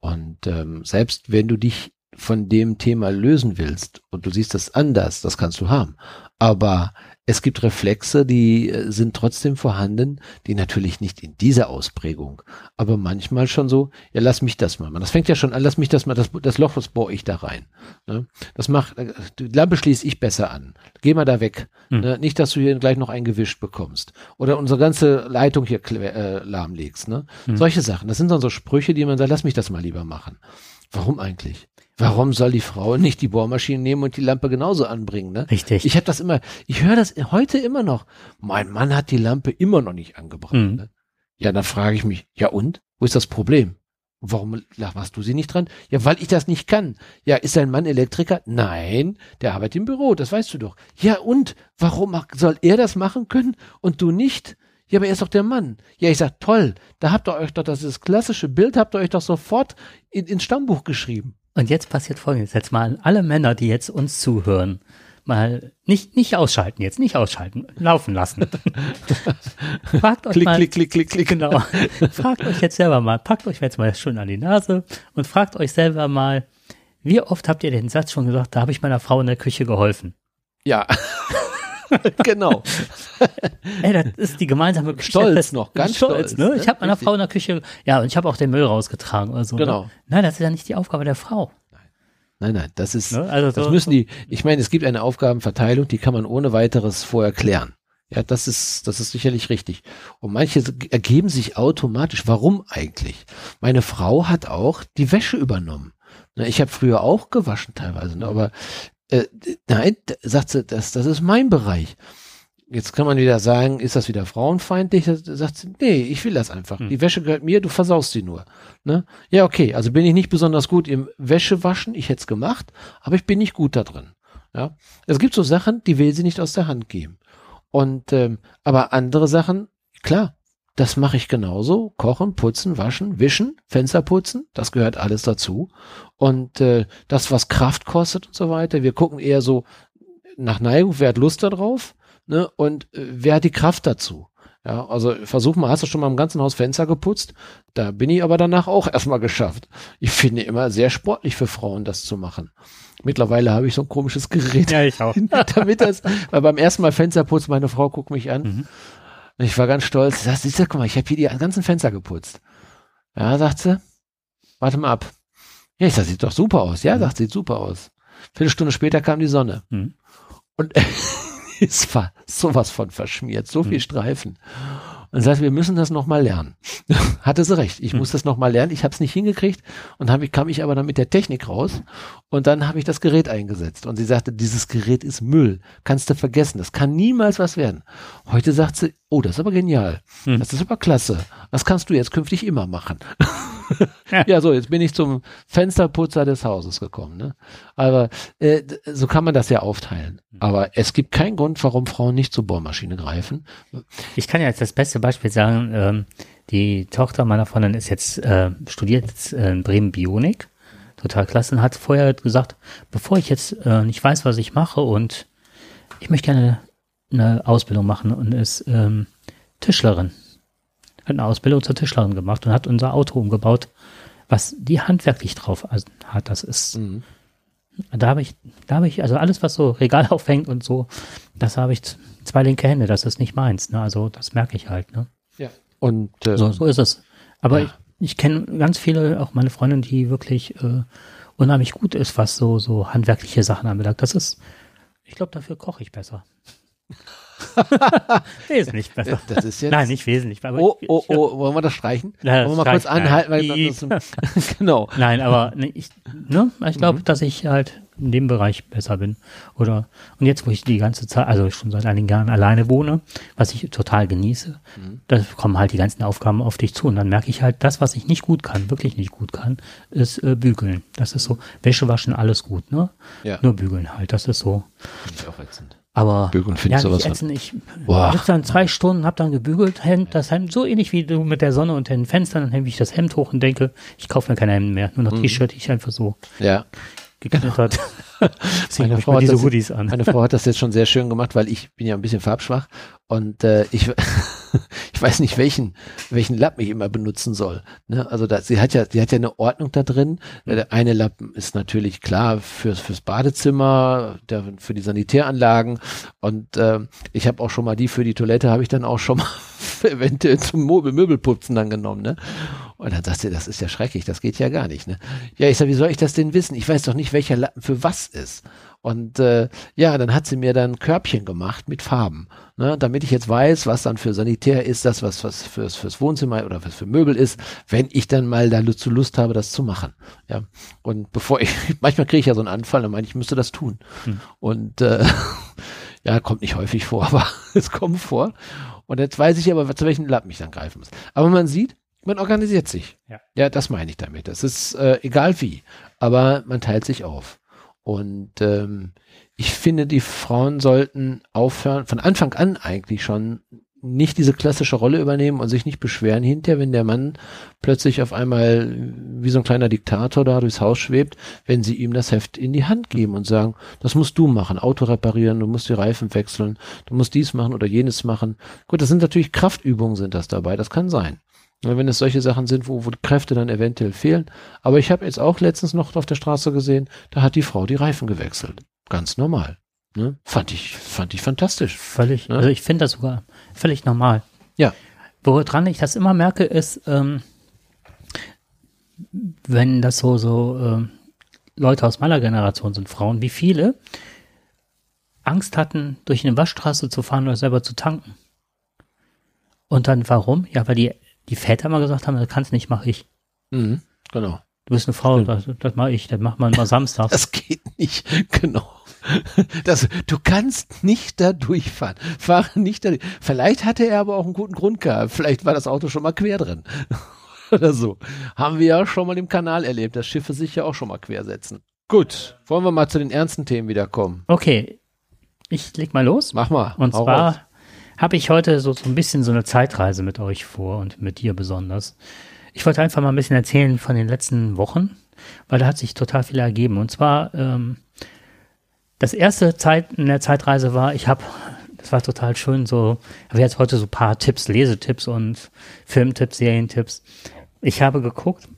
Und ähm, selbst wenn du dich von dem Thema lösen willst und du siehst das anders, das kannst du haben. Aber es gibt Reflexe, die äh, sind trotzdem vorhanden, die natürlich nicht in dieser Ausprägung, aber manchmal schon so, ja, lass mich das mal. Das fängt ja schon an, lass mich das mal, das, das Loch, das bohre ich da rein. Ne? Das macht, äh, die Lampe schließe ich besser an. Geh mal da weg. Hm. Ne? Nicht, dass du hier gleich noch ein gewischt bekommst. Oder unsere ganze Leitung hier äh, lahmlegst. Ne? Hm. Solche Sachen. Das sind dann so Sprüche, die man sagt, lass mich das mal lieber machen. Warum eigentlich? Warum soll die Frau nicht die Bohrmaschine nehmen und die Lampe genauso anbringen? Ne? Richtig. Ich habe das immer, ich höre das heute immer noch. Mein Mann hat die Lampe immer noch nicht angebracht. Mhm. Ne? Ja, dann frage ich mich, ja und? Wo ist das Problem? Warum machst du sie nicht dran? Ja, weil ich das nicht kann. Ja, ist dein Mann Elektriker? Nein, der arbeitet im Büro, das weißt du doch. Ja, und? Warum soll er das machen können und du nicht? Ja, aber er ist doch der Mann. Ja, ich sag, toll, da habt ihr euch doch das klassische Bild, habt ihr euch doch sofort in, ins Stammbuch geschrieben. Und jetzt passiert Folgendes. Jetzt mal alle Männer, die jetzt uns zuhören, mal nicht, nicht ausschalten jetzt, nicht ausschalten, laufen lassen. fragt euch klick, mal. Klick, klick, klick, klick. Genau. fragt euch jetzt selber mal, packt euch jetzt mal schön an die Nase und fragt euch selber mal, wie oft habt ihr den Satz schon gesagt, da habe ich meiner Frau in der Küche geholfen? Ja. genau. Ey, das ist die gemeinsame Geschichte. Stolz noch, ganz stolz. stolz ne? Ich habe meiner Frau in der Küche, ja, und ich habe auch den Müll rausgetragen oder so. Ne? Genau. Ne? Nein, das ist ja nicht die Aufgabe der Frau. Nein, nein, das ist, ne? also das so, müssen die, ich meine, es gibt eine Aufgabenverteilung, die kann man ohne weiteres vorher klären. Ja, das ist, das ist sicherlich richtig. Und manche ergeben sich automatisch. Warum eigentlich? Meine Frau hat auch die Wäsche übernommen. Ich habe früher auch gewaschen teilweise, ne? aber äh, nein, sagt sie, das, das ist mein Bereich. Jetzt kann man wieder sagen, ist das wieder frauenfeindlich? Da sagt sie, nee, ich will das einfach. Hm. Die Wäsche gehört mir, du versaust sie nur. Ne? Ja, okay, also bin ich nicht besonders gut im Wäschewaschen, ich hätte es gemacht, aber ich bin nicht gut da drin. Ja? Es gibt so Sachen, die will sie nicht aus der Hand geben. Und ähm, aber andere Sachen, klar, das mache ich genauso. Kochen, putzen, waschen, wischen, Fenster putzen, das gehört alles dazu. Und äh, das, was Kraft kostet und so weiter, wir gucken eher so nach Neigung, wer hat Lust darauf ne? und äh, wer hat die Kraft dazu. Ja, also versuch mal, hast du schon mal im ganzen Haus Fenster geputzt? Da bin ich aber danach auch erstmal geschafft. Ich finde immer sehr sportlich für Frauen, das zu machen. Mittlerweile habe ich so ein komisches Gerät. Ja, ich auch. damit das, weil beim ersten Mal Fenster putzt, meine Frau guckt mich an. Mhm. Und ich war ganz stolz. Siehst du, guck mal, ich habe hier die ganzen Fenster geputzt. Ja, sagt sie, warte mal ab. Ja, ich sag, sieht doch super aus. Ja, mhm. sagt, sieht super aus. Viertelstunde später kam die Sonne. Mhm. Und es war sowas von verschmiert, so viel mhm. Streifen. Und sagt, wir müssen das nochmal lernen. Hatte sie recht. Ich mhm. muss das nochmal lernen. Ich habe es nicht hingekriegt und hab kam ich aber dann mit der Technik raus und dann habe ich das Gerät eingesetzt. Und sie sagte, dieses Gerät ist Müll. Kannst du vergessen. Das kann niemals was werden. Heute sagt sie, oh, das ist aber genial. Mhm. Das ist aber klasse. Das kannst du jetzt künftig immer machen. ja. ja, so, jetzt bin ich zum Fensterputzer des Hauses gekommen. Ne? Aber äh, so kann man das ja aufteilen. Mhm. Aber es gibt keinen Grund, warum Frauen nicht zur Bohrmaschine greifen. Ich kann ja jetzt das beste Beispiel sagen, ähm, die Tochter meiner Freundin ist jetzt, äh, studiert jetzt in Bremen Bionik, total klasse, und hat vorher gesagt, bevor ich jetzt äh, nicht weiß, was ich mache und ich möchte gerne eine Ausbildung machen und ist ähm, Tischlerin hat eine Ausbildung zur Tischlerin gemacht und hat unser Auto umgebaut, was die handwerklich drauf hat. Das ist, mhm. Da habe ich, da habe ich, also alles, was so Regal aufhängt und so, das habe ich zwei linke Hände, das ist nicht meins. Ne? Also das merke ich halt. Ne? Ja. Und äh, so, so ist es. Aber ja. ich, ich kenne ganz viele, auch meine Freundin, die wirklich äh, unheimlich gut ist, was so, so handwerkliche Sachen anbelangt. Das ist, ich glaube, dafür koche ich besser. wesentlich besser. Das ist jetzt Nein, nicht wesentlich. Aber oh, oh, oh, wollen wir das streichen? Ja, wollen wir mal kurz anhalten? Weil genau. Nein, aber ne, ich, ne, ich glaube, mhm. dass ich halt in dem Bereich besser bin. Oder und jetzt, wo ich die ganze Zeit, also schon seit einigen Jahren alleine wohne, was ich total genieße, mhm. da kommen halt die ganzen Aufgaben auf dich zu. Und dann merke ich halt, das, was ich nicht gut kann, wirklich nicht gut kann, ist äh, bügeln. Das ist so, Wäsche waschen, alles gut, ne? Ja. Nur bügeln halt. Das ist so. Finde ich auch ätzend. Aber Bügeln finde ja, ich sowas. Ätzen, ich sitze dann zwei Stunden, habe dann gebügelt, Hemd, das Hemd, so ähnlich wie du mit der Sonne und den Fenstern, dann hebe ich das Hemd hoch und denke, ich kaufe mir keine Hemden mehr, nur noch mhm. T-Shirt, ich einfach so. Ja. Geknittert. meine, Frau diese das, Hoodies an. meine Frau hat das jetzt schon sehr schön gemacht, weil ich bin ja ein bisschen farbschwach und äh, ich, ich weiß nicht, welchen, welchen Lappen ich immer benutzen soll. Ne? Also da, sie hat ja, sie hat ja eine Ordnung da drin. Der eine Lappen ist natürlich klar fürs, fürs Badezimmer, der, für die Sanitäranlagen. Und äh, ich habe auch schon mal die für die Toilette, habe ich dann auch schon mal eventuell zum Möbel, Möbelputzen dann genommen. Ne? Und dann sagt sie, das ist ja schrecklich, das geht ja gar nicht. Ne? Ja, ich sag, wie soll ich das denn wissen? Ich weiß doch nicht, welcher Lappen für was ist. Und äh, ja, dann hat sie mir dann Körbchen gemacht mit Farben, ne, damit ich jetzt weiß, was dann für Sanitär ist, das was was fürs fürs Wohnzimmer oder was für Möbel ist, wenn ich dann mal dazu Lust habe, das zu machen. Ja, und bevor ich manchmal kriege ich ja so einen Anfall, dann meine ich, müsste das tun. Hm. Und äh, ja, kommt nicht häufig vor, aber es kommt vor. Und jetzt weiß ich aber, zu welchen Lappen ich dann greifen muss. Aber man sieht, man organisiert sich. Ja, ja das meine ich damit. Das ist äh, egal wie, aber man teilt sich auf. Und ähm, ich finde, die Frauen sollten aufhören, von Anfang an eigentlich schon nicht diese klassische Rolle übernehmen und sich nicht beschweren hinterher, wenn der Mann plötzlich auf einmal wie so ein kleiner Diktator da durchs Haus schwebt, wenn sie ihm das Heft in die Hand geben und sagen, das musst du machen, Auto reparieren, du musst die Reifen wechseln, du musst dies machen oder jenes machen. Gut, das sind natürlich Kraftübungen sind das dabei, das kann sein. Wenn es solche Sachen sind, wo, wo Kräfte dann eventuell fehlen. Aber ich habe jetzt auch letztens noch auf der Straße gesehen, da hat die Frau die Reifen gewechselt. Ganz normal. Ne? Fand ich, fand ich fantastisch. Völlig. Ne? Also ich finde das sogar völlig normal. Ja. Woran ich das immer merke, ist, ähm, wenn das so, so äh, Leute aus meiner Generation sind, Frauen, wie viele Angst hatten, durch eine Waschstraße zu fahren oder selber zu tanken. Und dann warum? Ja, weil die die Väter mal gesagt haben, das kannst nicht, mach ich. Mhm, genau. Du bist eine Frau, das, das mache ich, das macht man mal samstags. Das geht nicht, genau. Das, du kannst nicht da durchfahren. Fahre nicht da durch. Vielleicht hatte er aber auch einen guten Grund gehabt. Vielleicht war das Auto schon mal quer drin. Oder so. Haben wir ja schon mal im Kanal erlebt, dass Schiffe sich ja auch schon mal quersetzen. Gut, wollen wir mal zu den ernsten Themen wiederkommen. Okay, ich leg mal los. Mach mal. Und zwar habe ich heute so, so ein bisschen so eine Zeitreise mit euch vor und mit dir besonders. Ich wollte einfach mal ein bisschen erzählen von den letzten Wochen, weil da hat sich total viel ergeben. Und zwar, ähm, das erste Zeit in der Zeitreise war, ich habe, das war total schön, so, habe jetzt heute so ein paar Tipps, Lesetipps und Filmtipps, Serientipps. Ich habe geguckt,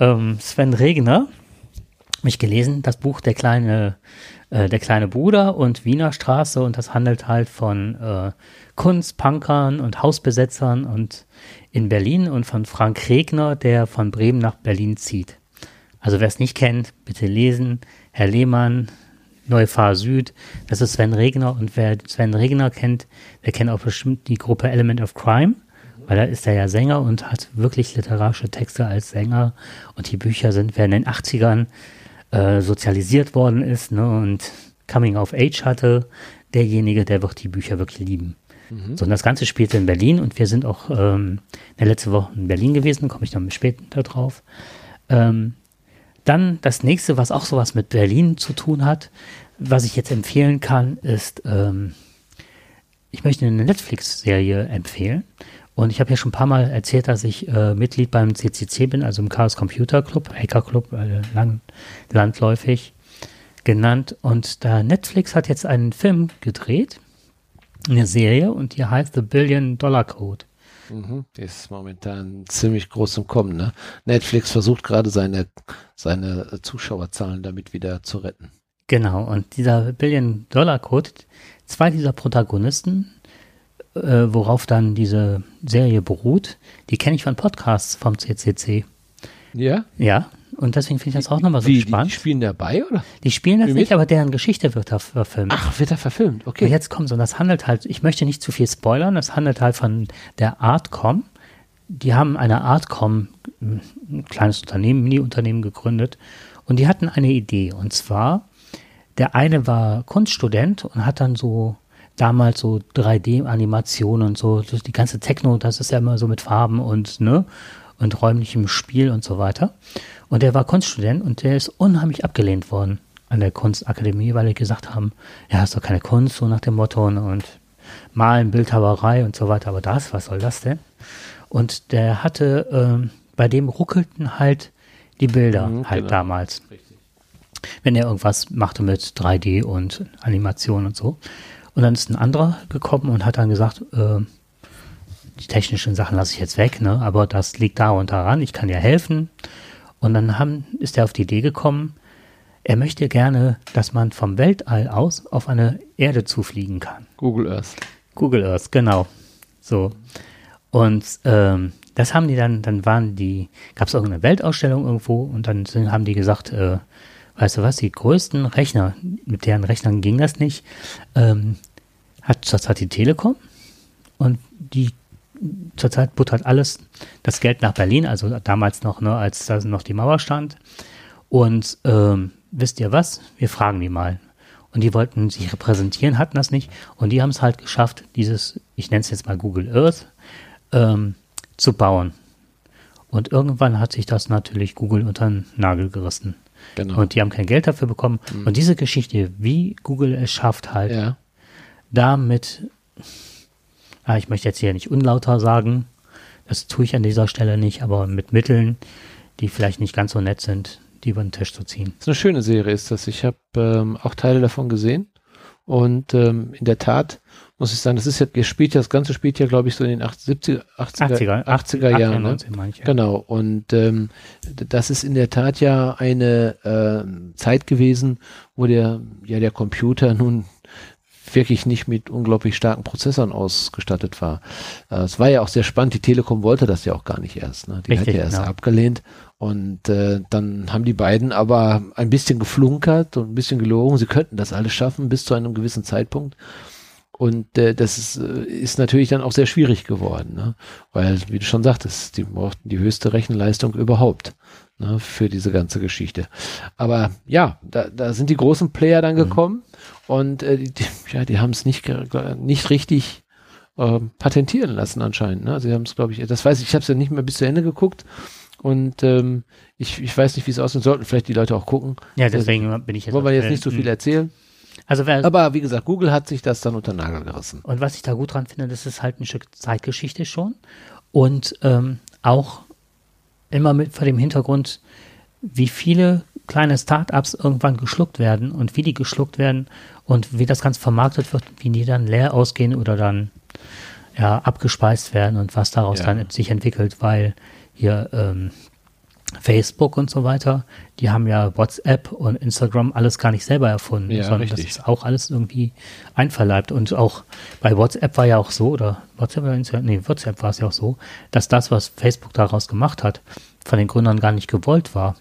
ähm, Sven Regner, mich gelesen, das Buch Der kleine, äh, der kleine Bruder und Wiener Straße. Und das handelt halt von äh, Kunstpunkern und Hausbesetzern und in Berlin und von Frank Regner, der von Bremen nach Berlin zieht. Also wer es nicht kennt, bitte lesen. Herr Lehmann, Neufahr Süd, das ist Sven Regner. Und wer Sven Regner kennt, der kennt auch bestimmt die Gruppe Element of Crime, weil da ist er ja Sänger und hat wirklich literarische Texte als Sänger. Und die Bücher sind, wer in den 80ern äh, sozialisiert worden ist ne, und Coming of Age hatte, derjenige, der wird die Bücher wirklich lieben. Mhm. So, und das Ganze spielte in Berlin und wir sind auch ähm, in der letzten Woche in Berlin gewesen, komme ich dann später drauf. Ähm, dann das nächste, was auch sowas mit Berlin zu tun hat, was ich jetzt empfehlen kann, ist, ähm, ich möchte eine Netflix-Serie empfehlen. Und ich habe ja schon ein paar Mal erzählt, dass ich äh, Mitglied beim CCC bin, also im Chaos Computer Club, Hacker Club, äh, lang, landläufig genannt. Und da Netflix hat jetzt einen Film gedreht, eine Serie, und die heißt The Billion Dollar Code. Mhm, die ist momentan ziemlich groß im Kommen. Ne? Netflix versucht gerade seine, seine Zuschauerzahlen damit wieder zu retten. Genau, und dieser Billion-Dollar-Code, zwei dieser Protagonisten, äh, worauf dann diese Serie beruht, die kenne ich von Podcasts vom CCC. Ja? Ja, und deswegen finde ich das auch nochmal so Wie, spannend. Die, die spielen dabei, oder? Die spielen das Wie nicht, mit? aber deren Geschichte wird da verfilmt. Ach, wird er verfilmt, Und okay. jetzt kommt so, und das handelt halt, ich möchte nicht zu viel spoilern, das handelt halt von der Artcom. Die haben eine Artcom, ein kleines Unternehmen, Mini-Unternehmen gegründet und die hatten eine Idee und zwar, der eine war Kunststudent und hat dann so damals so 3D-Animationen und so, die ganze Techno, das ist ja immer so mit Farben und, ne, und räumlichem Spiel und so weiter. Und der war Kunststudent und der ist unheimlich abgelehnt worden an der Kunstakademie, weil die gesagt haben, ja, ist doch keine Kunst, so nach dem Motto und Malen, Bildhauerei und so weiter, aber das, was soll das denn? Und der hatte, ähm, bei dem ruckelten halt die Bilder Mhm, halt genau. damals. Wenn er irgendwas machte mit 3D und Animation und so. Und dann ist ein anderer gekommen und hat dann gesagt, äh, die technischen Sachen lasse ich jetzt weg, ne? aber das liegt da und daran, ich kann dir helfen. Und dann haben, ist er auf die Idee gekommen, er möchte gerne, dass man vom Weltall aus auf eine Erde zufliegen kann. Google Earth. Google Earth, genau. So. Und ähm, das haben die dann, dann waren die, gab es irgendeine Weltausstellung irgendwo und dann sind, haben die gesagt, äh, weißt du was, die größten Rechner, mit deren Rechnern ging das nicht, ähm, hat zurzeit die Telekom und die zurzeit buttert alles das Geld nach Berlin, also damals noch, ne, als da noch die Mauer stand. Und ähm, wisst ihr was? Wir fragen die mal. Und die wollten sich repräsentieren, hatten das nicht. Und die haben es halt geschafft, dieses, ich nenne es jetzt mal Google Earth, ähm, zu bauen. Und irgendwann hat sich das natürlich Google unter den Nagel gerissen. Genau. Und die haben kein Geld dafür bekommen. Und diese Geschichte, wie Google es schafft, halt ja. Damit, ah, ich möchte jetzt hier nicht unlauter sagen, das tue ich an dieser Stelle nicht, aber mit Mitteln, die vielleicht nicht ganz so nett sind, die über den Tisch zu ziehen. Das ist eine schöne Serie, ist das. Ich habe ähm, auch Teile davon gesehen. Und ähm, in der Tat muss ich sagen, das ist ja, ihr spielt ja, das Ganze spielt ja, glaube ich, so in den 80, 70er, 80er, 80er Jahren. Ne? 98 meine ich, ja. Genau. Und ähm, das ist in der Tat ja eine äh, Zeit gewesen, wo der, ja, der Computer nun wirklich nicht mit unglaublich starken Prozessoren ausgestattet war. Äh, es war ja auch sehr spannend. Die Telekom wollte das ja auch gar nicht erst. Ne? Die Richtig, hat ja erst genau. abgelehnt. Und äh, dann haben die beiden aber ein bisschen geflunkert und ein bisschen gelogen. Sie könnten das alles schaffen bis zu einem gewissen Zeitpunkt. Und äh, das ist, äh, ist natürlich dann auch sehr schwierig geworden, ne? weil, wie du schon sagtest, die brauchten die höchste Rechenleistung überhaupt ne, für diese ganze Geschichte. Aber ja, da, da sind die großen Player dann gekommen und äh, die, ja, die haben es nicht, nicht richtig ähm, patentieren lassen anscheinend. Ne? Sie haben es, glaube ich, das weiß ich, ich habe es ja nicht mehr bis zu Ende geguckt und ähm, ich, ich weiß nicht, wie es aussehen sollten. Vielleicht die Leute auch gucken. Ja, deswegen bin ich jetzt. Wollen wir jetzt nicht so viel erzählen. Also wer, Aber wie gesagt, Google hat sich das dann unter den Nagel gerissen. Und was ich da gut dran finde, das ist halt ein Stück Zeitgeschichte schon. Und ähm, auch immer mit vor dem Hintergrund, wie viele kleine Startups irgendwann geschluckt werden und wie die geschluckt werden und wie das Ganze vermarktet wird, wie die dann leer ausgehen oder dann ja abgespeist werden und was daraus Ja. dann sich entwickelt, weil hier ähm, Facebook und so weiter, die haben ja WhatsApp und Instagram alles gar nicht selber erfunden, Ja, sondern richtig. das ist auch alles irgendwie einverleibt. Und auch bei WhatsApp war ja auch so, oder WhatsApp oder Instagram, nee, WhatsApp war es ja auch so, dass das, was Facebook daraus gemacht hat, von den Gründern gar nicht gewollt war.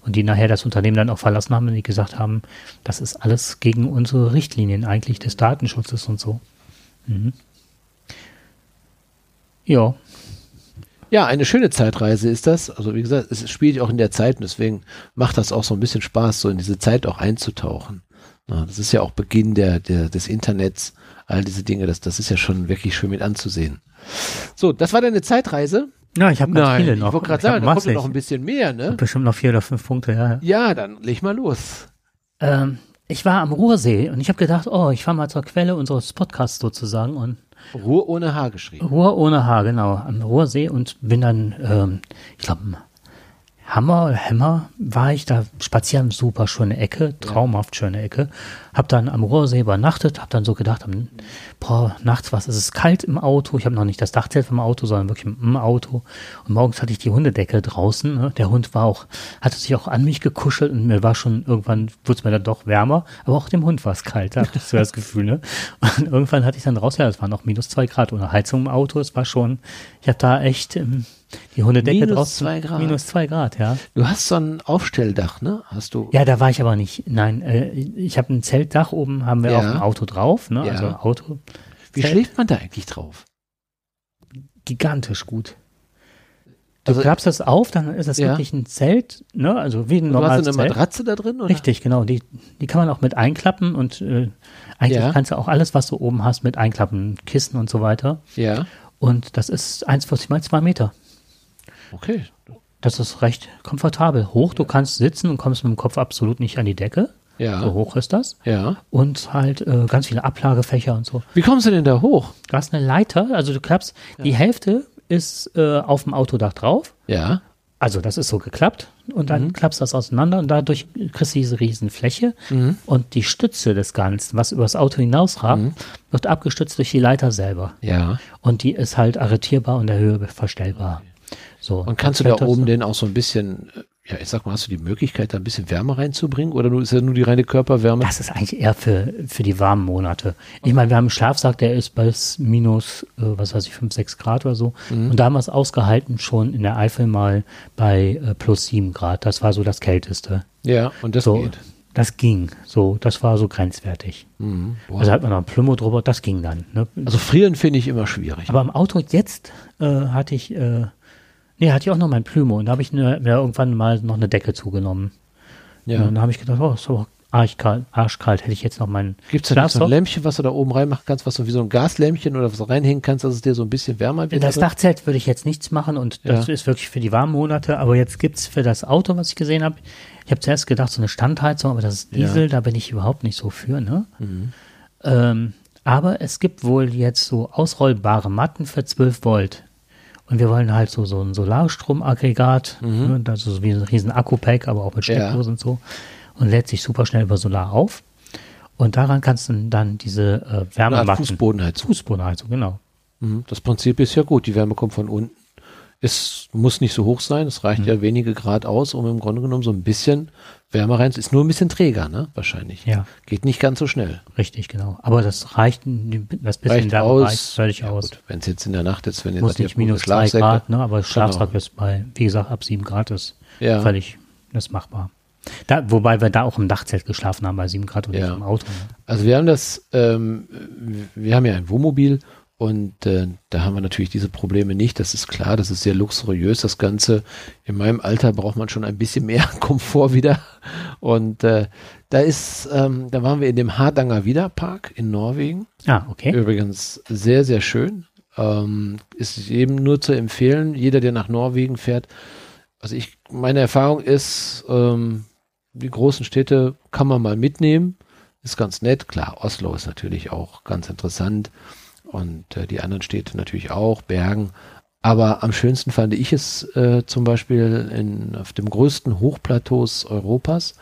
Und die nachher das Unternehmen dann auch verlassen haben und die gesagt haben, das ist alles gegen unsere Richtlinien eigentlich des Datenschutzes und so. Mhm. Ja, Ja, eine schöne Zeitreise ist das. Also wie gesagt, es spielt auch in der Zeit und deswegen macht das auch so ein bisschen Spaß, so in diese Zeit auch einzutauchen. Das ist ja auch Beginn der, der, des Internets, all diese Dinge, das, das ist ja schon wirklich schön mit anzusehen. So, das war deine Zeitreise? Ja ich habe ganz viele ich noch. wollte gerade Ich sagen, da kommt noch ein bisschen mehr, ne? Bestimmt noch vier oder fünf Punkte, ja. Ja, dann leg mal los. Ähm, ich war am Ruhrsee und ich habe gedacht, oh, ich fahre mal zur Quelle unseres Podcasts sozusagen und Ruhe ohne Haar geschrieben. Ruhr ohne Haar, genau, am Ruhrsee und bin dann, ähm, ich glaube, Hammer oder Hammer war ich da spazieren, super schöne Ecke, traumhaft schöne Ecke. Hab dann am Ruhrsee übernachtet, hab dann so gedacht, boah, nachts was, es ist kalt im Auto. Ich habe noch nicht das Dachzelt vom Auto, sondern wirklich im Auto. Und morgens hatte ich die Hundedecke draußen. Ne? Der Hund war auch, hatte sich auch an mich gekuschelt und mir war schon irgendwann, wurde es mir dann doch wärmer, aber auch dem Hund war es kalt, da du das Gefühl, ne? Und irgendwann hatte ich dann raus, ja, es waren noch minus zwei Grad ohne Heizung im Auto, es war schon, ich habe da echt ähm, die Hundedecke Minus draußen. zwei Grad. Minus zwei Grad, ja. Du hast so ein Aufstelldach, ne? Hast du? Ja, da war ich aber nicht. Nein, äh, ich habe ein Zeltdach oben, haben wir Ja. auf dem Auto drauf, ne? Ja. Also Auto. Wie Zelt. schläft man da eigentlich drauf? Gigantisch gut. Du Also- klappst das auf, dann ist das Ja. wirklich ein Zelt, ne? Also wie ein Du hast normales eine Zelt. Matratze da drin? Oder? Richtig, genau. Die, die kann man auch mit einklappen und äh, eigentlich Ja. kannst du auch alles, was du oben hast, mit einklappen, Kissen und so weiter. Ja. Und das ist 1,40 mal 2 Meter. Okay. Das ist recht komfortabel. Hoch, du kannst sitzen und kommst mit dem Kopf absolut nicht an die Decke. Ja. So hoch ist das. Ja. Und halt äh, ganz viele Ablagefächer und so. Wie kommst du denn da hoch? Du hast eine Leiter, also du klappst, die Hälfte ist äh, auf dem Autodach drauf. Ja. Also das ist so geklappt und dann klappst du das auseinander und dadurch kriegst du diese riesen Fläche und die Stütze des Ganzen, was übers Auto hinausragt, wird abgestützt durch die Leiter selber. Ja. Und die ist halt arretierbar und der Höhe verstellbar. So. Und kannst du da oben so- denn auch so ein bisschen, äh, ja, ich sag mal, hast du die Möglichkeit, da ein bisschen Wärme reinzubringen? Oder nur, ist ja nur die reine Körperwärme? Das ist eigentlich eher für, für die warmen Monate. Ich meine, wir haben einen Schlafsack, der ist bis minus, äh, was weiß ich, 5, 6 Grad oder so. Und da haben wir es ausgehalten schon in der Eifel mal bei äh, plus 7 Grad. Das war so das Kälteste. Ja, und das So, geht. das ging. So, das war so grenzwertig. Mhm. Also hat man noch ein Plümo drüber, das ging dann. Ne? Also frieren finde ich immer schwierig. Aber im Auto jetzt äh, hatte ich, äh, nee, hatte ich auch noch mein Plümo und da habe ich ne, mir irgendwann mal noch eine Decke zugenommen. ja. Und dann habe ich gedacht, oh, ist aber arschkalt, arschkalt, hätte ich jetzt noch meinen Gibt es da so ein? Lämpchen, was du da oben reinmachen kannst, was du wie so ein Gaslämpchen oder was du reinhängen kannst, dass es dir so ein bisschen wärmer wird? Das? Dachzelt würde ich jetzt nichts machen und das Ja. ist wirklich für die warmen Monate. Aber jetzt gibt's für das Auto, was ich gesehen habe, ich habe zuerst gedacht, so eine Standheizung, aber das ist Ja. Mhm. Diesel, da bin ich überhaupt nicht so für. Ne? Ähm, aber es gibt wohl jetzt so ausrollbare Matten für 12 Volt. Und wir wollen halt so, so ein Solarstromaggregat, ne, also so wie ein riesen Akku-Pack, aber auch mit Mhm. Ja. Steckdose und so. Und lädt sich super schnell über Solar auf. Und daran kannst du dann diese äh, Eine Art Wärmematten. Fußbodenheizung. Fußbodenheizung, genau. Mhm. Das Prinzip ist ja gut. Die Wärme kommt von unten. Es muss nicht so hoch sein. Es reicht ja wenige Grad aus, um im Grunde genommen so ein bisschen Wärme rein. Ist nur ein bisschen träger, ne? Wahrscheinlich. Ja. Geht nicht ganz so schnell. Richtig, genau. Aber das reicht, das bisschen Reicht Wärme aus. reicht völlig ja, aus. Wenn es jetzt in der Nacht ist, wenn ihr Muss nicht minus Schlafsäcke. Grad, ne? aber Schlafsack Genau. ist bei, wie gesagt, ab sieben Grad ist Ja. völlig, ist machbar. Da, wobei wir da auch im Dachzelt geschlafen haben bei sieben Grad und Ja. nicht im Auto. Ne? Also wir haben das, ähm, wir haben ja ein Wohnmobil und äh, da haben wir natürlich diese Probleme nicht. Das ist klar, das ist sehr luxuriös. Das Ganze in meinem Alter braucht man schon ein bisschen mehr Komfort wieder. Und äh, da ist, ähm, da waren wir in dem Hardanger Wiederpark in Norwegen. Ah, okay. Übrigens sehr, sehr schön. Ähm, ist eben nur zu empfehlen, jeder, der nach Norwegen fährt. Also ich, meine Erfahrung ist, ähm, die großen Städte kann man mal mitnehmen. ist ganz nett. Klar, Oslo ist natürlich auch ganz interessant und äh, die anderen Städte natürlich auch, Bergen. Aber am schönsten fand ich es äh, zum Beispiel in, auf dem größten Hochplateaus Europas,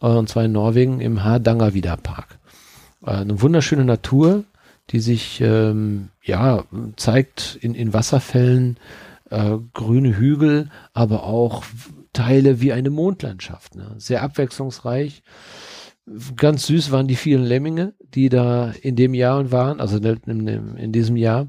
äh, und zwar in Norwegen im Hardangervidda Park. Äh, eine wunderschöne Natur, die sich ähm, ja zeigt in, in Wasserfällen, äh, grüne Hügel, aber auch Teile wie eine Mondlandschaft. Ne? Sehr abwechslungsreich. Ganz süß waren die vielen Lemminge, die da in dem Jahr waren, also in, in, in diesem Jahr.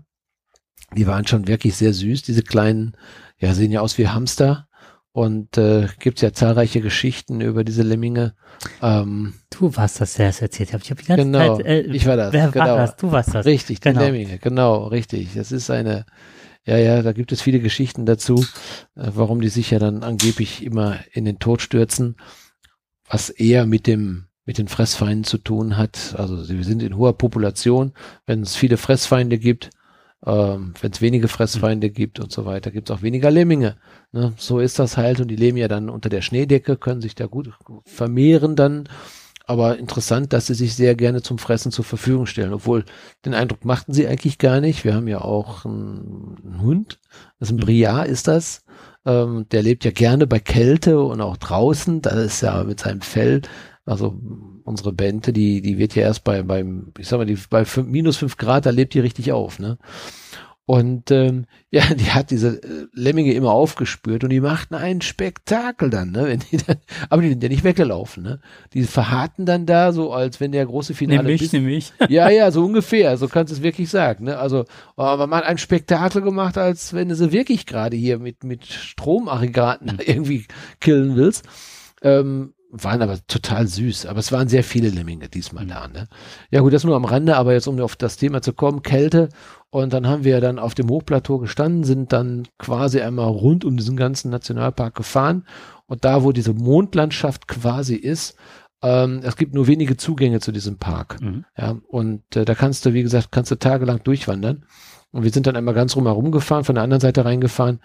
Die waren schon wirklich sehr süß. Diese kleinen, ja, sehen ja aus wie Hamster. Und äh, gibt ja zahlreiche Geschichten über diese Lemminge. Ähm, du warst das, der es erzählt hat. Ich habe die ganze genau, Zeit. Äh, ich war das. Wer genau. war das? Du warst das. Richtig, genau. die Lemminge, genau, richtig. Das ist eine, ja, ja, da gibt es viele Geschichten dazu, äh, warum die sich ja dann angeblich immer in den Tod stürzen, was eher mit dem mit den Fressfeinden zu tun hat. Also sie sind in hoher Population. Wenn es viele Fressfeinde gibt, ähm, wenn es wenige Fressfeinde gibt und so weiter, gibt es auch weniger Lemminge. Ne? So ist das halt und die leben ja dann unter der Schneedecke, können sich da gut vermehren dann. Aber interessant, dass sie sich sehr gerne zum Fressen zur Verfügung stellen, obwohl den Eindruck machten sie eigentlich gar nicht. Wir haben ja auch einen, einen Hund, das ist ein Briar ist das. Ähm, der lebt ja gerne bei Kälte und auch draußen. Da ist ja mit seinem Fell also unsere Bente, die, die wird ja erst bei, beim, ich sag mal, die, bei fünf, minus fünf Grad, da lebt die richtig auf, ne? Und ähm, ja, die hat diese äh, Lemminge immer aufgespürt und die machten einen Spektakel dann, ne? Wenn die dann, aber die sind ja nicht weggelaufen, ne? Die verharrten dann da so, als wenn der große Finale. Nimm mich, bis- nimm mich. ja, ja, so ungefähr, so kannst du es wirklich sagen. Ne? Also, aber man hat ein Spektakel gemacht, als wenn du sie wirklich gerade hier mit, mit Stromaggregaten irgendwie killen willst. Ähm, waren aber total süß, aber es waren sehr viele Lemminge diesmal da. Ne? Ja gut, das nur am Rande, aber jetzt um auf das Thema zu kommen, Kälte. Und dann haben wir dann auf dem Hochplateau gestanden, sind dann quasi einmal rund um diesen ganzen Nationalpark gefahren. Und da, wo diese Mondlandschaft quasi ist, ähm, es gibt nur wenige Zugänge zu diesem Park. Mhm. Ja, und äh, da kannst du, wie gesagt, kannst du tagelang durchwandern. Und wir sind dann einmal ganz rumherum gefahren, von der anderen Seite reingefahren.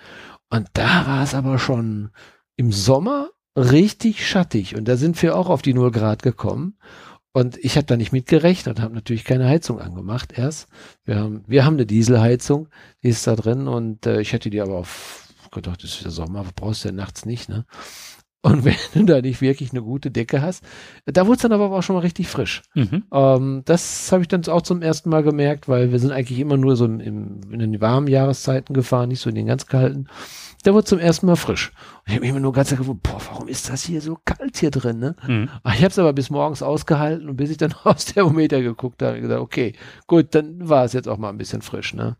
Und da war es aber schon im Sommer richtig schattig. Und da sind wir auch auf die 0 Grad gekommen. Und ich habe da nicht mit gerechnet und habe natürlich keine Heizung angemacht erst. Wir haben, wir haben eine Dieselheizung, die ist da drin und äh, ich hätte die aber auf gedacht, das ist der Sommer, brauchst du ja nachts nicht, ne? Und wenn du da nicht wirklich eine gute Decke hast, da wurde es dann aber auch schon mal richtig frisch. Mhm. Ähm, das habe ich dann auch zum ersten Mal gemerkt, weil wir sind eigentlich immer nur so im, im, in den warmen Jahreszeiten gefahren, nicht so in den ganz kalten. Der wurde zum ersten Mal frisch. Und ich habe mich immer nur ganz gewundert, boah, warum ist das hier so kalt hier drin, ne? Mhm. Ach, ich habe es aber bis morgens ausgehalten und bis ich dann aufs Thermometer geguckt habe, habe ich gesagt, okay, gut, dann war es jetzt auch mal ein bisschen frisch, ne?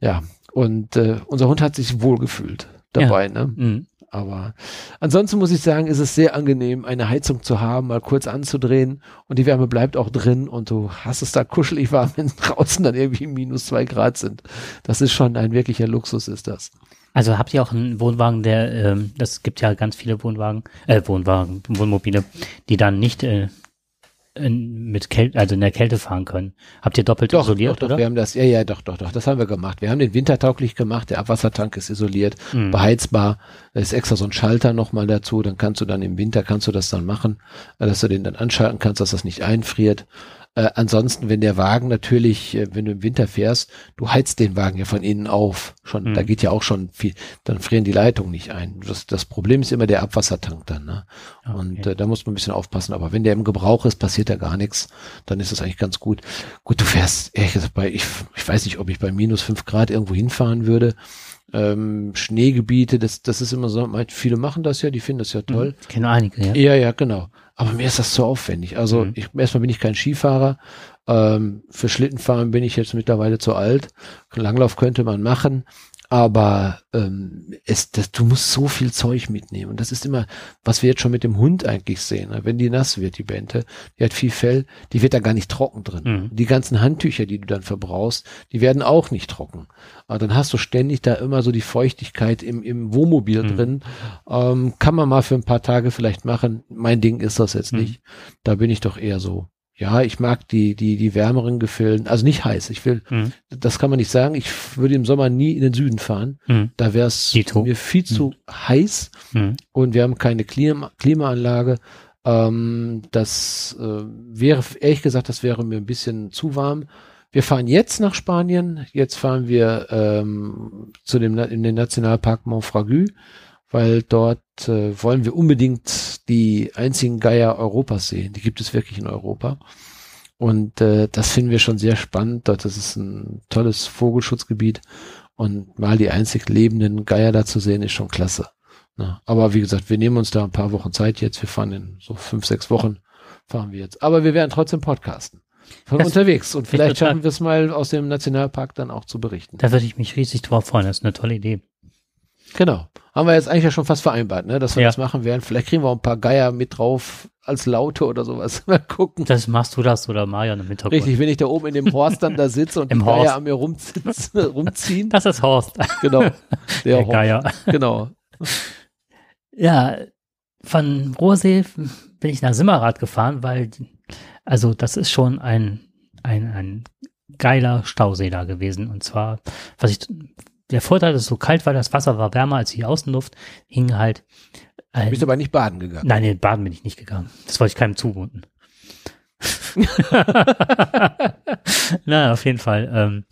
Ja, und äh, unser Hund hat sich wohlgefühlt dabei, ne? Mhm. Aber ansonsten muss ich sagen, ist es sehr angenehm, eine Heizung zu haben, mal kurz anzudrehen und die Wärme bleibt auch drin und du hast es da kuschelig warm, wenn draußen dann irgendwie minus zwei Grad sind. Das ist schon ein wirklicher Luxus, ist das. Also habt ihr auch einen Wohnwagen, der, ähm, das gibt ja ganz viele Wohnwagen, äh, Wohnwagen, Wohnmobile, die dann nicht äh, in, mit Kälte, also in der Kälte fahren können. Habt ihr doppelt Doch, isoliert, doch, doch, oder? wir haben das, ja, ja, doch, doch, doch, das haben wir gemacht. Wir haben den wintertauglich gemacht, der Abwassertank ist isoliert, Mhm. beheizbar, da ist extra so ein Schalter nochmal dazu, dann kannst du dann im Winter, kannst du das dann machen, dass du den dann anschalten kannst, dass das nicht einfriert. Äh, ansonsten, wenn der Wagen natürlich, äh, wenn du im Winter fährst, du heizt den Wagen ja von innen auf. Schon, Mhm. da geht ja auch schon viel, dann frieren die Leitungen nicht ein. Das, das Problem ist immer der Abwassertank dann. Ne? Ah, Okay. Und äh, da muss man ein bisschen aufpassen. Aber wenn der im Gebrauch ist, passiert da gar nichts. Dann ist es eigentlich ganz gut. Gut, du fährst, ehrlich gesagt, bei, ich, ich weiß nicht, ob ich bei minus fünf Grad irgendwo hinfahren würde. Ähm, Schneegebiete, das, das ist immer so, viele machen das ja, die finden das ja toll. Ich kenne einige, ja. Ja, ja, genau. Aber mir ist das zu aufwendig. Also Mhm. ich, erstmal bin ich kein Skifahrer. Ähm, für Schlittenfahren bin ich jetzt mittlerweile zu alt. Langlauf könnte man machen. Aber ähm, es, das, du musst so viel Zeug mitnehmen. Und das ist immer, was wir jetzt schon mit dem Hund eigentlich sehen. ne? Wenn die nass wird, die Bente, die hat viel Fell, die wird da gar nicht trocken drin. Mhm. Die ganzen Handtücher, die du dann verbrauchst, die werden auch nicht trocken. Aber dann hast du ständig da immer so die Feuchtigkeit im, im Wohnmobil Mhm. drin. Ähm, kann man mal für ein paar Tage vielleicht machen. Mein Ding ist das jetzt Mhm. nicht. Da bin ich doch eher so. Ja, ich mag die, die, die wärmeren Gefilden. Also nicht heiß. Ich will, Mhm. das kann man nicht sagen. Ich würde im Sommer nie in den Süden fahren. Mhm. Da wäre es mir viel zu heiß Mhm. und wir haben keine Klima, Klimaanlage. Ähm, das äh, wäre, ehrlich gesagt, das wäre mir ein bisschen zu warm. Wir fahren jetzt nach Spanien. Jetzt fahren wir ähm, zu dem in den Nationalpark Montfragu, weil dort äh, wollen wir unbedingt die einzigen Geier Europas sehen. Die gibt es wirklich in Europa. Und äh, das finden wir schon sehr spannend. Dort ist es ein tolles Vogelschutzgebiet und mal die einzig lebenden Geier da zu sehen, ist schon klasse. Na, aber wie gesagt, wir nehmen uns da ein paar Wochen Zeit jetzt. Wir fahren in so fünf, sechs Wochen fahren wir jetzt. Aber wir werden trotzdem podcasten. Von das unterwegs. Und vielleicht schaffen wir es mal aus dem Nationalpark dann auch zu berichten. Da würde ich mich riesig drauf freuen. Das ist eine tolle Idee. Genau. Haben wir jetzt eigentlich ja schon fast vereinbart, ne, dass wir ja. das machen werden. Vielleicht kriegen wir auch ein paar Geier mit drauf als Laute oder sowas. Mal gucken. Das machst du das oder Marian im Hintergrund. Richtig, wenn ich da oben in dem Horst dann da sitze und Im die Horst. Geier an mir rumziehen. rumziehen. Das ist Horst. Genau. Der, Der Horst. Geier. Genau. Ja, von Rohrsee bin ich nach Simmerath gefahren, weil, also das ist schon ein, ein, ein geiler Stausee da gewesen. Und zwar, was ich, der Vorteil, dass es so kalt war, das Wasser war wärmer als die Außenluft, hing halt. Du Ein, bist aber nicht baden gegangen. nein, nee, baden bin ich nicht gegangen. Das wollte ich keinem zumuten. Na, auf jeden Fall ähm,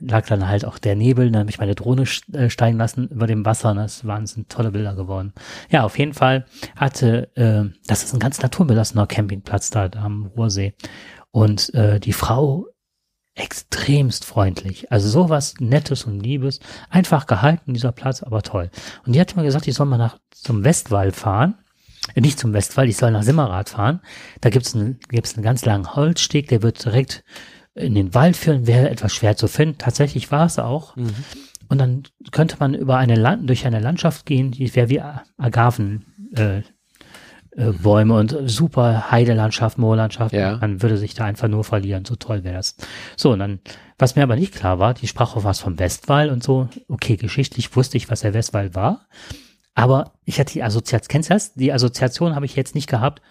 lag dann halt auch der Nebel, dann habe ich meine Drohne äh, steigen lassen über dem Wasser und das waren sind tolle Bilder geworden. Ja, auf jeden Fall hatte, äh, das ist ein ganz naturbelassener Campingplatz da, da am Ruhrsee und äh, die Frau extremst freundlich, also sowas Nettes und Liebes, einfach gehalten dieser Platz, aber toll. Und die hat mir gesagt, ich soll mal nach zum Westwall fahren äh, nicht zum Westwall, ich soll nach Simmerath fahren. Da gibt's einen, gibt's einen ganz langen Holzsteg, der wird direkt in den Wald führen, wäre etwas schwer zu finden. Tatsächlich war es auch. Mhm. Und dann könnte man über eine Land durch eine Landschaft gehen, die wäre wie Agaven. Äh, äh, Bäume und super Heidelandschaft, Moorlandschaft. Ja. Man würde sich da einfach nur verlieren. So toll wäre das. So, und dann, was mir aber nicht klar war, die sprach auch was vom Westwall und so. Okay, geschichtlich wusste ich, was der Westwall war. Aber ich hatte die Assoziation, kennst du das? Die Assoziation habe ich jetzt nicht gehabt.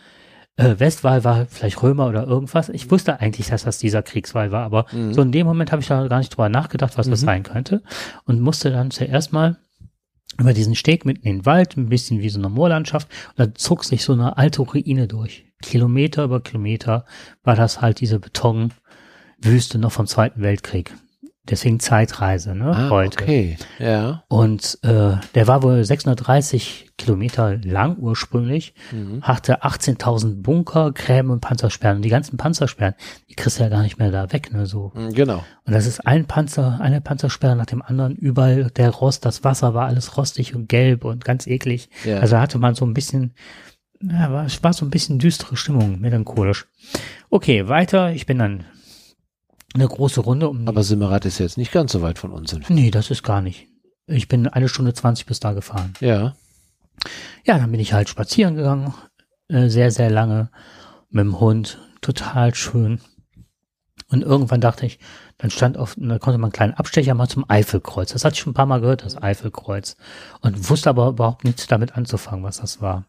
Äh, Westwall war vielleicht Römer oder irgendwas. Ich wusste eigentlich, dass das dieser Kriegswall war, aber Mhm. so in dem Moment habe ich da gar nicht drüber nachgedacht, was das Mhm. sein könnte. Und musste dann zuerst mal über diesen Steg mitten in den Wald, ein bisschen wie so eine Moorlandschaft, und da zog sich so eine alte Ruine durch. Kilometer über Kilometer war das halt diese Betonwüste noch vom Zweiten Weltkrieg. Deswegen Zeitreise, ne? Ah, heute. okay. Ja. Und äh, der war wohl 630 Kilometer lang ursprünglich, Mhm. hatte 18.000 Bunker, Gräben und Panzersperren. Und die ganzen Panzersperren, die kriegst du ja gar nicht mehr da weg, ne? So. Mhm, Genau. Und das ist ein Panzer, eine Panzersperre nach dem anderen, überall der Rost, das Wasser war alles rostig und gelb und ganz eklig. Ja. Also hatte man so ein bisschen, ja, war, es war so ein bisschen düstere Stimmung, melancholisch. Okay, weiter. Ich bin dann eine große Runde um. aber Simmerath ist jetzt nicht ganz so weit von uns entfernt. nee, das ist gar nicht. Ich bin eine Stunde 20 bis da gefahren. Ja. Ja, dann bin ich halt spazieren gegangen, äh, sehr, sehr lange mit dem Hund, total schön. Und irgendwann dachte ich, dann stand auf, da konnte man einen kleinen Abstecher mal zum Eifelkreuz. Das hatte ich schon ein paar Mal gehört, das Eifelkreuz. Und wusste aber überhaupt nichts damit anzufangen, was das war.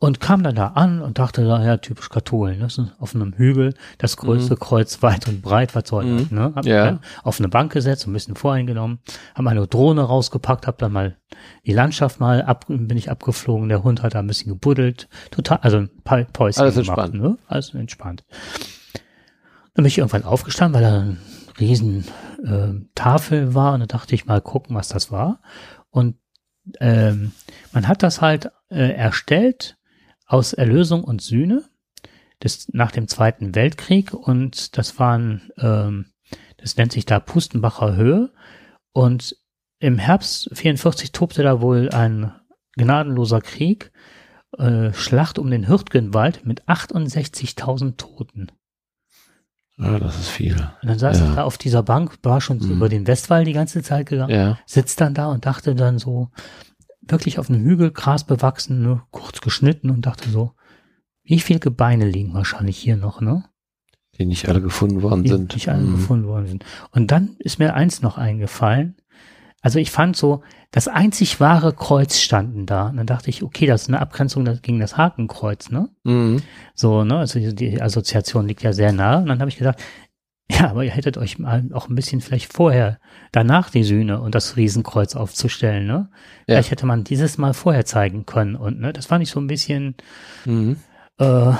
Und kam dann da an und dachte, ja, typisch Katholen, ne? Das ist auf einem Hügel, das größte Kreuz weit und breit, was soll das, ne? Hab Ja. dann auf eine Bank gesetzt, ein bisschen voreingenommen, habe meine Drohne rausgepackt, habe dann mal die Landschaft mal ab, bin ich abgeflogen, der Hund hat da ein bisschen gebuddelt, total, also ein paar Päuschen Alles gemacht, entspannt. ne? Alles entspannt. Dann bin ich irgendwann aufgestanden, weil da eine riesen äh, Tafel war und da dachte ich mal gucken, was das war. Und ähm, man hat das halt äh, erstellt aus Erlösung und Sühne das, nach dem Zweiten Weltkrieg und das waren, ähm, das nennt sich da Pustenbacher Höhe und im Herbst 44 tobte da wohl ein gnadenloser Krieg, äh, Schlacht um den Hürtgenwald mit 68.000 Toten. Ah, das ist viel. Und dann saß Ja. ich da auf dieser Bank, war schon so Mhm. über den Westwall die ganze Zeit gegangen, Ja. sitzt dann da und dachte dann so, wirklich auf einem Hügel, Gras bewachsen, ne, kurz geschnitten und dachte so, wie viele Gebeine liegen wahrscheinlich hier noch, ne? Die nicht alle gefunden worden Die sind. nicht alle Mhm. gefunden worden sind. Und dann ist mir eins noch eingefallen. Also ich fand so, das einzig wahre Kreuz standen da. Und dann dachte ich, okay, das ist eine Abgrenzung gegen das Hakenkreuz, ne? Mhm. So, ne? Also die- Assoziation liegt ja sehr nah. Und dann habe ich gedacht, ja, aber ihr hättet euch mal auch ein bisschen vielleicht vorher, danach die Sühne und das Riesenkreuz aufzustellen, ne? Ja. Vielleicht hätte man dieses Mal vorher zeigen können. Und ne, das fand ich so ein bisschen, Mhm. Äh,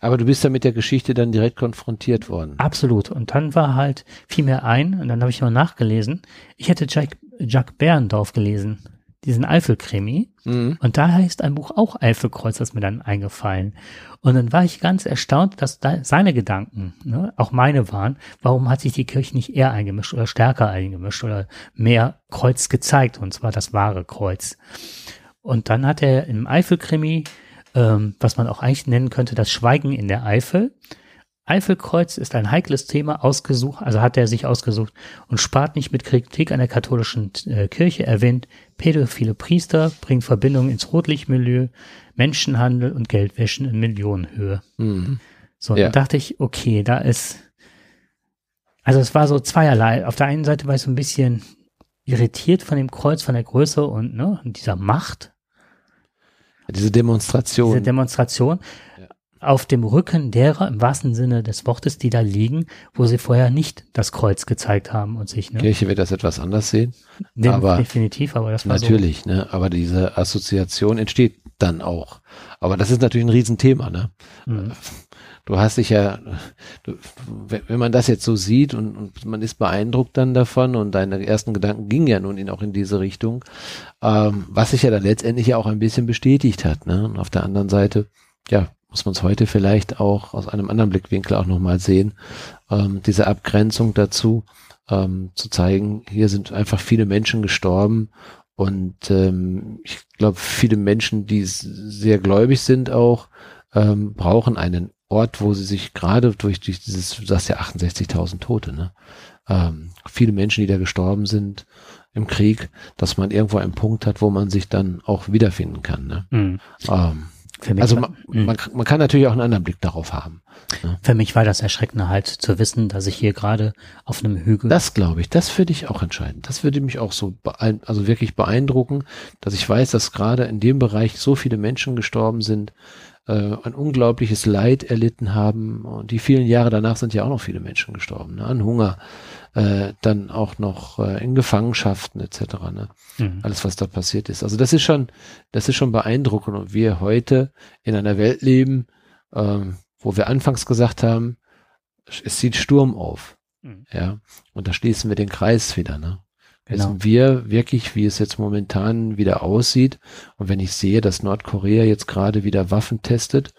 Aber du bist ja mit der Geschichte dann direkt konfrontiert worden. absolut. Und dann war halt, fiel mir ein, und dann habe ich mal nachgelesen, ich hätte Jack, Jack Berendorf gelesen, diesen Eifelkrimi. Mhm. Und da heißt ein Buch auch Eifelkreuz, das mir dann eingefallen. Und dann war ich ganz erstaunt, dass da seine Gedanken, ne, auch meine waren, warum hat sich die Kirche nicht eher eingemischt oder stärker eingemischt oder mehr Kreuz gezeigt, und zwar das wahre Kreuz. Und dann hat er im Eifelkrimi, ähm, was man auch eigentlich nennen könnte, das Schweigen in der Eifel. Eifelkreuz ist ein heikles Thema ausgesucht, also hat er sich ausgesucht und spart nicht mit Kritik an der katholischen äh, Kirche, erwähnt pädophile Priester, bringt Verbindungen ins Rotlichtmilieu, Menschenhandel und Geldwäschen in Millionenhöhe. Mhm. So, Ja. dann dachte ich, okay, da ist, also es war so zweierlei. Auf der einen Seite war ich so ein bisschen irritiert von dem Kreuz, von der Größe und, ne, und dieser Macht, Diese Demonstration. diese Demonstration. Auf dem Rücken derer, im wahrsten Sinne des Wortes, die da liegen, wo sie vorher nicht das Kreuz gezeigt haben und sich, ne? Kirche wird das etwas anders sehen. Dem- aber- definitiv, aber das war Natürlich, ne? Aber diese Assoziation entsteht dann auch. Aber das ist natürlich ein Riesenthema, ne? so. Mhm. Du hast dich ja, du, wenn man das jetzt so sieht und, und man ist beeindruckt dann davon und deine ersten Gedanken gingen ja nun auch in diese Richtung, ähm, was sich ja dann letztendlich ja auch ein bisschen bestätigt hat. Ne? Und auf der anderen Seite, ja, muss man es heute vielleicht auch aus einem anderen Blickwinkel auch nochmal sehen, ähm, diese Abgrenzung dazu, ähm, zu zeigen, hier sind einfach viele Menschen gestorben und ähm, ich glaube, viele Menschen, die sehr gläubig sind auch, ähm, brauchen einen Ort, wo sie sich gerade durch, durch dieses, du sagst ja 68.000 Tote, ne? Ähm, viele Menschen, die da gestorben sind im Krieg, dass man irgendwo einen Punkt hat, wo man sich dann auch wiederfinden kann. Ne? Mhm. Ähm, mich also war- man, man, man kann natürlich auch einen anderen Blick darauf haben. Für mich war das Erschreckende halt zu wissen, dass ich hier gerade auf einem Hügel Das glaube ich, das würde ich auch entscheiden. Das würde mich auch so, also wirklich beeindrucken, dass ich weiß, dass gerade in dem Bereich so viele Menschen gestorben sind, äh, ein unglaubliches Leid erlitten haben. Und die vielen Jahre danach sind ja auch noch viele Menschen gestorben, ne? an Hunger, äh, dann auch noch äh, in Gefangenschaften etc. Ne? Mhm. Alles, was da passiert ist. Also das ist schon, das ist schon beeindruckend. Und wir heute in einer Welt leben, ähm, wo wir anfangs gesagt haben, es zieht Sturm auf. Mhm. Ja, und da schließen wir den Kreis wieder, ne? Genau. Wissen wir wirklich, wie es jetzt momentan wieder aussieht? Und wenn ich sehe, dass Nordkorea jetzt gerade wieder Waffen testet,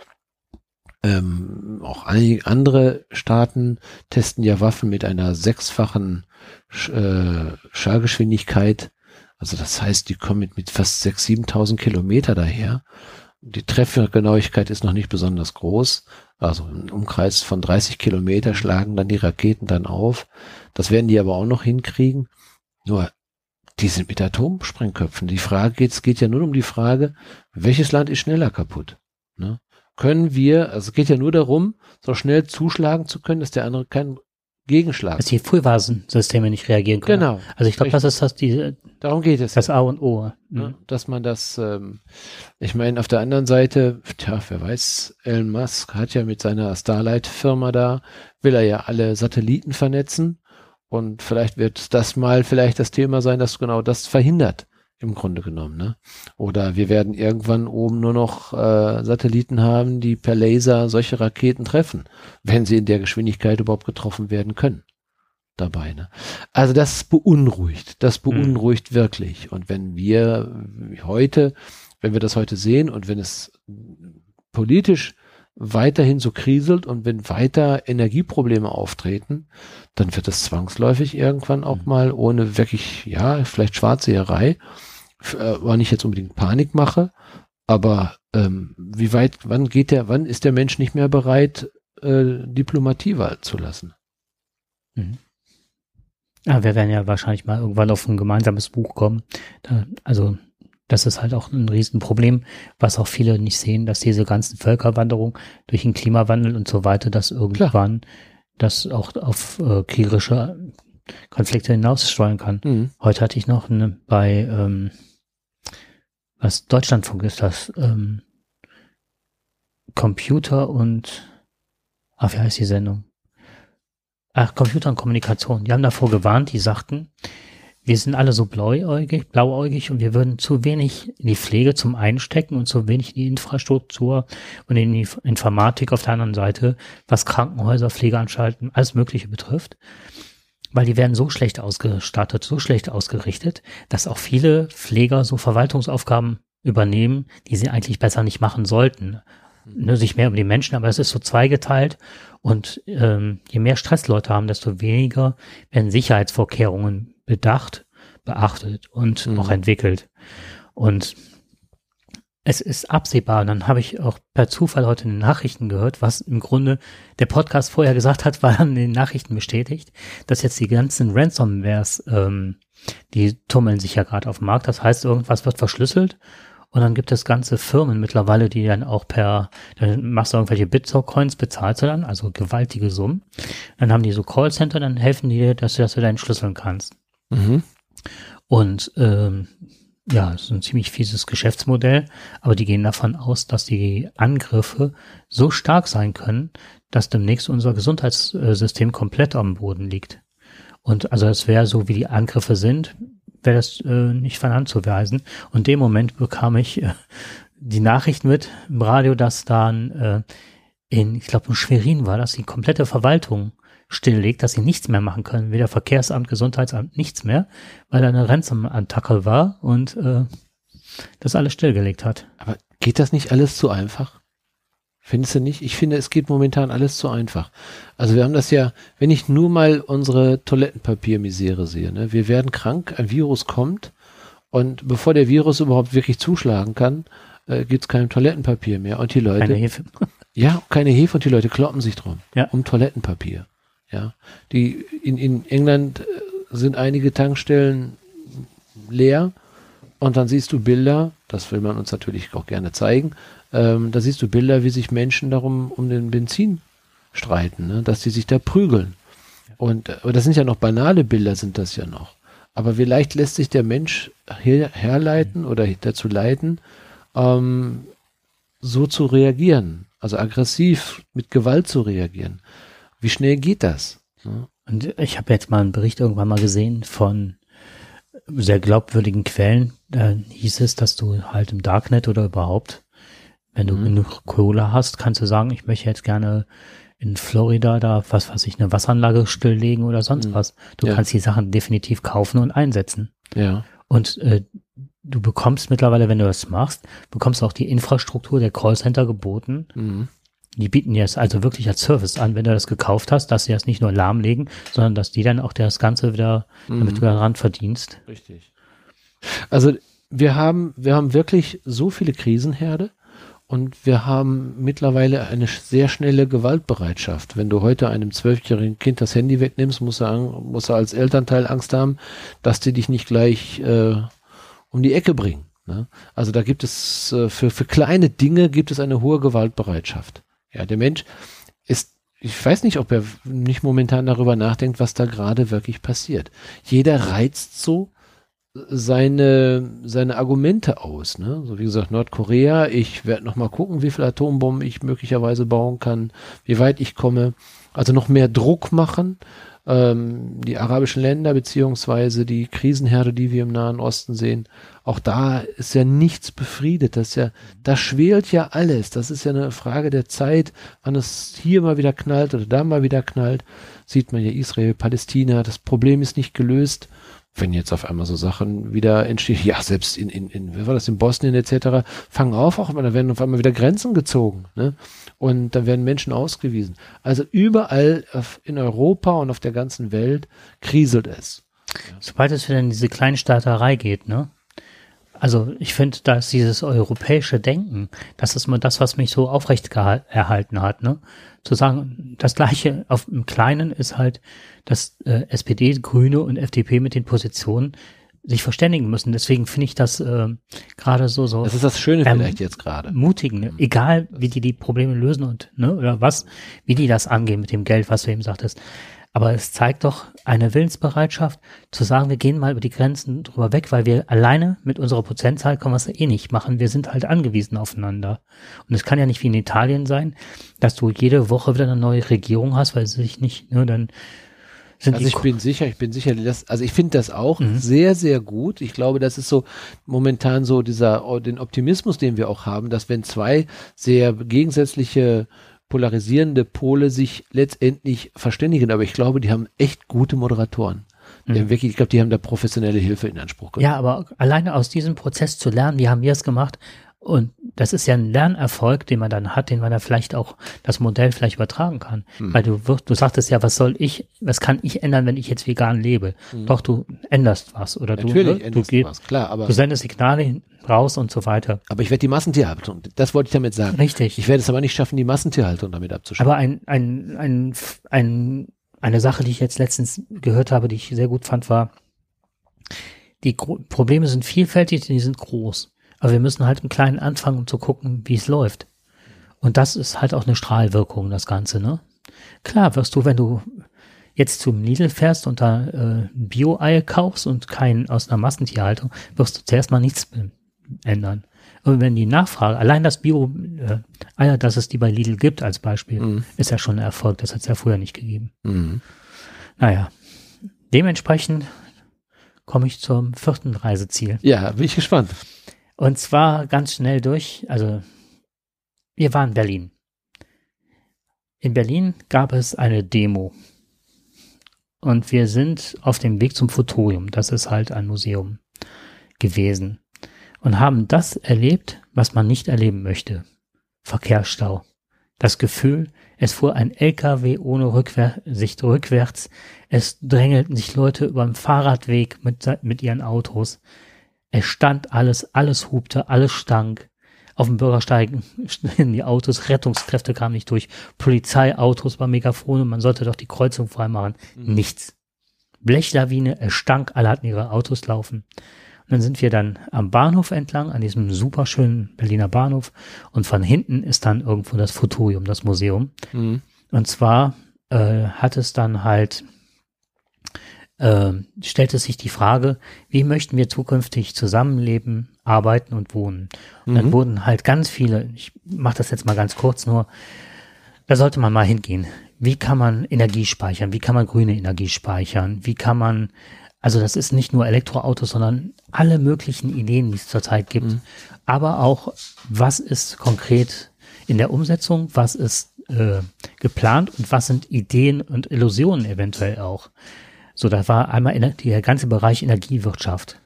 ähm, auch einige andere Staaten testen ja Waffen mit einer sechsfachen Sch äh, Schallgeschwindigkeit. Also das heißt, die kommen mit, mit fast 6.000, 7.000 Kilometer daher. Die Treffergenauigkeit ist noch nicht besonders groß. Also im Umkreis von 30 Kilometer schlagen dann die Raketen dann auf. Das werden die aber auch noch hinkriegen. Nur, die sind mit Atomsprengköpfen. Die Frage geht, es geht ja nur um die Frage, welches Land ist schneller kaputt? Ne? Können wir, also es geht ja nur darum, so schnell zuschlagen zu können, dass der andere keinen Gegenschlag. dass die Frühwarnsysteme nicht reagieren können. Genau, Also ich glaube, das ist das, die, darum geht es. das A und O. Mhm. dass man das, ähm, ich meine, auf der anderen Seite, tja, wer weiß, Elon Musk hat ja mit seiner Starlight-Firma da, will er ja alle Satelliten vernetzen und vielleicht wird das mal vielleicht das Thema sein, dass genau das verhindert, im Grunde genommen, ne? Oder wir werden irgendwann oben nur noch äh, Satelliten haben, die per Laser solche Raketen treffen, wenn sie in der Geschwindigkeit überhaupt getroffen werden können. Dabei, ne? Also das beunruhigt, das beunruhigt wirklich. Und wenn wir heute, wenn wir das heute sehen und wenn es politisch weiterhin so kriselt und wenn weiter Energieprobleme auftreten, dann wird es zwangsläufig irgendwann auch Mhm. mal ohne wirklich, ja, vielleicht Schwarzseherei, äh, aber nicht jetzt unbedingt Panik mache, aber ähm, wie weit, wann geht der, wann ist der Mensch nicht mehr bereit, äh, Diplomatie walten zu lassen? Mhm. Ja, wir werden ja wahrscheinlich mal irgendwann auf ein gemeinsames Buch kommen. Da, also das ist halt auch ein Riesenproblem, was auch viele nicht sehen, dass diese ganzen Völkerwanderung durch den Klimawandel und so weiter, dass irgendwann das auch auf äh, kriegerische Konflikte hinaussteuern kann. Mhm. Heute hatte ich noch eine bei ähm, was Deutschlandfunk ist das ähm, Computer und ach, wie heißt die Sendung? Ach, Computer und Kommunikation. Die haben davor gewarnt, die sagten, wir sind alle so blauäugig, blauäugig und wir würden zu wenig in die Pflege zum Einstecken und zu wenig in die Infrastruktur und in die Informatik auf der anderen Seite, was Krankenhäuser, Pflegeanstalten, alles Mögliche betrifft. Weil die werden so schlecht ausgestattet, so schlecht ausgerichtet, dass auch viele Pfleger so Verwaltungsaufgaben übernehmen, die sie eigentlich besser nicht machen sollten. Ne, sich mehr um die Menschen, aber es ist so zweigeteilt und ähm, je mehr Stress Leute haben, desto weniger werden Sicherheitsvorkehrungen bedacht, beachtet und mhm. auch entwickelt. Und es ist absehbar. Und dann habe ich auch per Zufall heute in den Nachrichten gehört, was im Grunde der Podcast vorher gesagt hat, war dann in den Nachrichten bestätigt, dass jetzt die ganzen Ransomwares, ähm, die tummeln sich ja gerade auf dem Markt. Das heißt, irgendwas wird verschlüsselt und dann gibt es ganze Firmen mittlerweile, die dann auch per, dann machst du irgendwelche Bitcoins, bezahlst du dann, also gewaltige Summen. Dann haben die so Callcenter, dann helfen die dir, dass du, dass du deinen schlüsseln kannst. Mhm. Und ähm, ja, es ist ein ziemlich fieses Geschäftsmodell, aber die gehen davon aus, dass die Angriffe so stark sein können, dass demnächst unser Gesundheitssystem komplett am Boden liegt. Und also es wäre so, wie die Angriffe sind, wäre das äh, nicht von anzuweisen. Und in dem Moment bekam ich äh, die Nachricht mit im Radio, dass dann äh, in, ich glaube in Schwerin war das, die komplette Verwaltung stilllegt, dass sie nichts mehr machen können, weder Verkehrsamt, Gesundheitsamt, nichts mehr, weil da eine Ransom-Attacke war und äh, das alles stillgelegt hat. Aber geht das nicht alles zu einfach? Findest du nicht? Ich finde, es geht momentan alles zu einfach. Also wir haben das ja, wenn ich nur mal unsere Toilettenpapiermisere sehe, ne? wir werden krank, ein Virus kommt und bevor der Virus überhaupt wirklich zuschlagen kann, äh, gibt es kein Toilettenpapier mehr und die Leute. Keine Hefe. ja, keine Hefe und die Leute kloppen sich drum. Ja. Um Toilettenpapier. Ja, die in, in England äh, sind einige Tankstellen leer und dann siehst du Bilder, das will man uns natürlich auch gerne zeigen, ähm, da siehst du Bilder, wie sich Menschen darum um den Benzin streiten, ne? dass die sich da prügeln. Und aber das sind ja noch banale Bilder, sind das ja noch. Aber vielleicht lässt sich der Mensch her, herleiten oder dazu leiten, ähm, so zu reagieren, also aggressiv mit Gewalt zu reagieren. Wie schnell geht das? Und ich habe jetzt mal einen Bericht irgendwann mal gesehen von sehr glaubwürdigen Quellen. Da hieß es, dass du halt im Darknet oder überhaupt, wenn du mhm. genug Kohle hast, kannst du sagen, ich möchte jetzt gerne in Florida da, was weiß ich, eine Wasseranlage stilllegen oder sonst mhm. was. Du ja. kannst die Sachen definitiv kaufen und einsetzen. Ja. Und äh, du bekommst mittlerweile, wenn du das machst, bekommst du auch die Infrastruktur der Callcenter geboten. Mhm die bieten dir es also wirklich als Service an, wenn du das gekauft hast, dass sie das nicht nur lahmlegen, sondern dass die dann auch das Ganze wieder, mhm. damit du daran verdienst. Richtig. Also wir haben, wir haben wirklich so viele Krisenherde und wir haben mittlerweile eine sehr schnelle Gewaltbereitschaft. Wenn du heute einem zwölfjährigen Kind das Handy wegnimmst, muss er, muss er als Elternteil Angst haben, dass die dich nicht gleich äh, um die Ecke bringen. Ne? Also da gibt es äh, für, für kleine Dinge gibt es eine hohe Gewaltbereitschaft. Ja, der Mensch ist, ich weiß nicht, ob er nicht momentan darüber nachdenkt, was da gerade wirklich passiert. Jeder reizt so seine, seine Argumente aus. Ne? So wie gesagt, Nordkorea, ich werde noch mal gucken, wie viel Atombomben ich möglicherweise bauen kann, wie weit ich komme. Also noch mehr Druck machen ähm, die arabischen Länder beziehungsweise die Krisenherde, die wir im Nahen Osten sehen, auch da ist ja nichts befriedet. Das ja, da schwelt ja alles. Das ist ja eine Frage der Zeit, wann es hier mal wieder knallt oder da mal wieder knallt. Sieht man ja Israel, Palästina. Das Problem ist nicht gelöst wenn jetzt auf einmal so Sachen wieder entstehen, ja, selbst in, in, in wie war das, in Bosnien etc., fangen auf, auch da werden auf einmal wieder Grenzen gezogen, ne? Und da werden Menschen ausgewiesen. Also überall in Europa und auf der ganzen Welt kriselt es. Sobald es wieder in diese Kleinstaaterei geht, ne? Also ich finde, da ist dieses europäische Denken, das ist mal das, was mich so aufrecht erhalten hat, ne? Zu sagen, das gleiche auf im Kleinen ist halt, dass äh, SPD, Grüne und FDP mit den Positionen sich verständigen müssen. Deswegen finde ich das äh, gerade so so. Das ist das Schöne ähm, vielleicht jetzt gerade. Mutigen, ne? egal wie die die Probleme lösen und ne oder was, wie die das angehen mit dem Geld, was du eben sagtest. Aber es zeigt doch eine Willensbereitschaft zu sagen, wir gehen mal über die Grenzen drüber weg, weil wir alleine mit unserer Prozentzahl können wir es eh nicht machen. Wir sind halt angewiesen aufeinander. Und es kann ja nicht wie in Italien sein, dass du jede Woche wieder eine neue Regierung hast, weil sie sich nicht, ne, dann Sind Also ich Ko- bin sicher, ich bin sicher, das, also ich finde das auch Mhm. sehr, sehr gut. Ich glaube, das ist so momentan so dieser, oh, den Optimismus, den wir auch haben, dass wenn zwei sehr gegensätzliche polarisierende Pole sich letztendlich verständigen, aber ich glaube, die haben echt gute Moderatoren. Mhm. wirklich, ich glaube, die haben da professionelle Hilfe in Anspruch genommen. Ja, aber alleine aus diesem Prozess zu lernen, wie haben wir es gemacht? Und das ist ja ein Lernerfolg, den man dann hat, den man dann vielleicht auch das Modell vielleicht übertragen kann. Mhm. Weil du wirst, du sagtest ja, was soll ich, was kann ich ändern, wenn ich jetzt vegan lebe? Doch, du änderst was oder Mhm. Natürlich du, ne, du, änderst du gehst, was, klar, aber, du sendest Signale raus und so weiter. aber ich werde die Massentierhaltung, das wollte ich damit sagen. Richtig. Ich werde es aber nicht schaffen, die Massentierhaltung damit abzuschaffen. Aber ein, ein, ein, ein, eine Sache, die ich jetzt letztens gehört habe, die ich sehr gut fand, war, die Gro Probleme sind vielfältig, die sind groß. Aber wir müssen halt im Kleinen anfangen, um zu gucken, wie es läuft. Und das ist halt auch eine Strahlwirkung, das Ganze, ne? Klar, wirst du, wenn du jetzt zum Lidl fährst und da äh, Bio-Ei kaufst und kein aus einer Massentierhaltung, wirst du zuerst mal nichts äh, ändern. Und wenn die Nachfrage, allein das Bio-Eier, dass es die bei Lidl gibt als Beispiel, Mhm. ist ja schon ein Erfolg. Das hat es ja früher nicht gegeben. Mhm. Naja, dementsprechend komme ich zum vierten Reiseziel. Ja, bin ich gespannt. Und zwar ganz schnell durch. Also, wir waren in Berlin. In Berlin gab es eine Demo. Und wir sind auf dem Weg zum Fotorium. Das ist halt ein Museum gewesen. Und haben das erlebt, was man nicht erleben möchte. Verkehrsstau. Das Gefühl, es fuhr ein LKW ohne Rückwehr Sicht rückwärts. Es drängelten sich Leute über den Fahrradweg mit, mit ihren Autos. Es stand alles, alles hupte, alles stank. Auf dem Bürgersteig standen die Autos, Rettungskräfte kamen nicht durch, Polizeiautos war Megafone, man sollte doch die Kreuzung freimachen. Nichts. Blechlawine, es stank, alle hatten ihre Autos laufen. Und dann sind wir dann am Bahnhof entlang, an diesem superschönen Berliner Bahnhof. Und von hinten ist dann irgendwo das Futurium, das Museum. Mhm. Und zwar äh, hat es dann halt, äh, stellt es sich die Frage, wie möchten wir zukünftig zusammenleben, arbeiten und wohnen? Und dann Mhm. wurden halt ganz viele, ich mache das jetzt mal ganz kurz nur, da sollte man mal hingehen. Wie kann man Energie speichern? Wie kann man grüne Energie speichern? Wie kann man, also das ist nicht nur Elektroautos, sondern alle möglichen Ideen, die es zurzeit gibt. Aber auch, was ist konkret in der Umsetzung? Was ist äh, geplant und was sind Ideen und Illusionen eventuell auch? So, da war einmal der ganze Bereich Energiewirtschaft.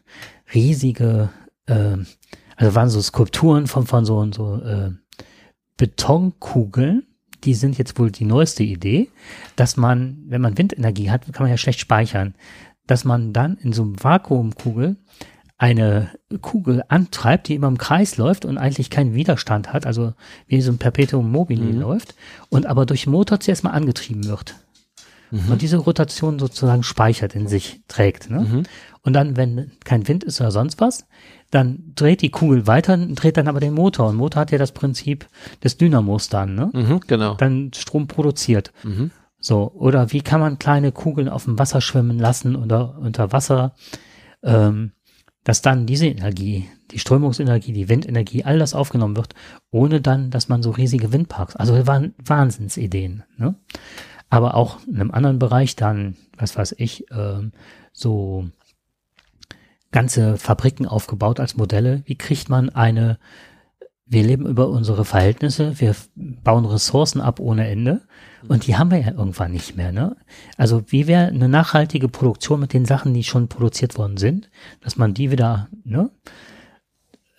Riesige, äh, also waren so Skulpturen von, von so, so äh, Betonkugeln, die sind jetzt wohl die neueste Idee, dass man, wenn man Windenergie hat, kann man ja schlecht speichern, dass man dann in so einem Vakuumkugel eine Kugel antreibt, die immer im Kreis läuft und eigentlich keinen Widerstand hat, also wie so ein Perpetuum mobile Mhm. läuft und aber durch Motor zuerst mal angetrieben wird. Und diese Rotation sozusagen speichert in sich, trägt. Ne? Mhm. Und dann, wenn kein Wind ist oder sonst was, dann dreht die Kugel weiter, dreht dann aber den Motor. Und Motor hat ja das Prinzip des Dynamos dann, ne? Mhm, genau. Dann Strom produziert. Mhm. So, oder wie kann man kleine Kugeln auf dem Wasser schwimmen lassen oder unter Wasser, ähm, dass dann diese Energie, die Strömungsenergie, die Windenergie, all das aufgenommen wird, ohne dann, dass man so riesige Windparks, also waren Wahnsinnsideen, ne? Aber auch in einem anderen Bereich dann, was weiß ich, ähm, so ganze Fabriken aufgebaut als Modelle. Wie kriegt man eine, wir leben über unsere Verhältnisse, wir bauen Ressourcen ab ohne Ende und die haben wir ja irgendwann nicht mehr. Ne? Also wie wäre eine nachhaltige Produktion mit den Sachen, die schon produziert worden sind, dass man die wieder ne,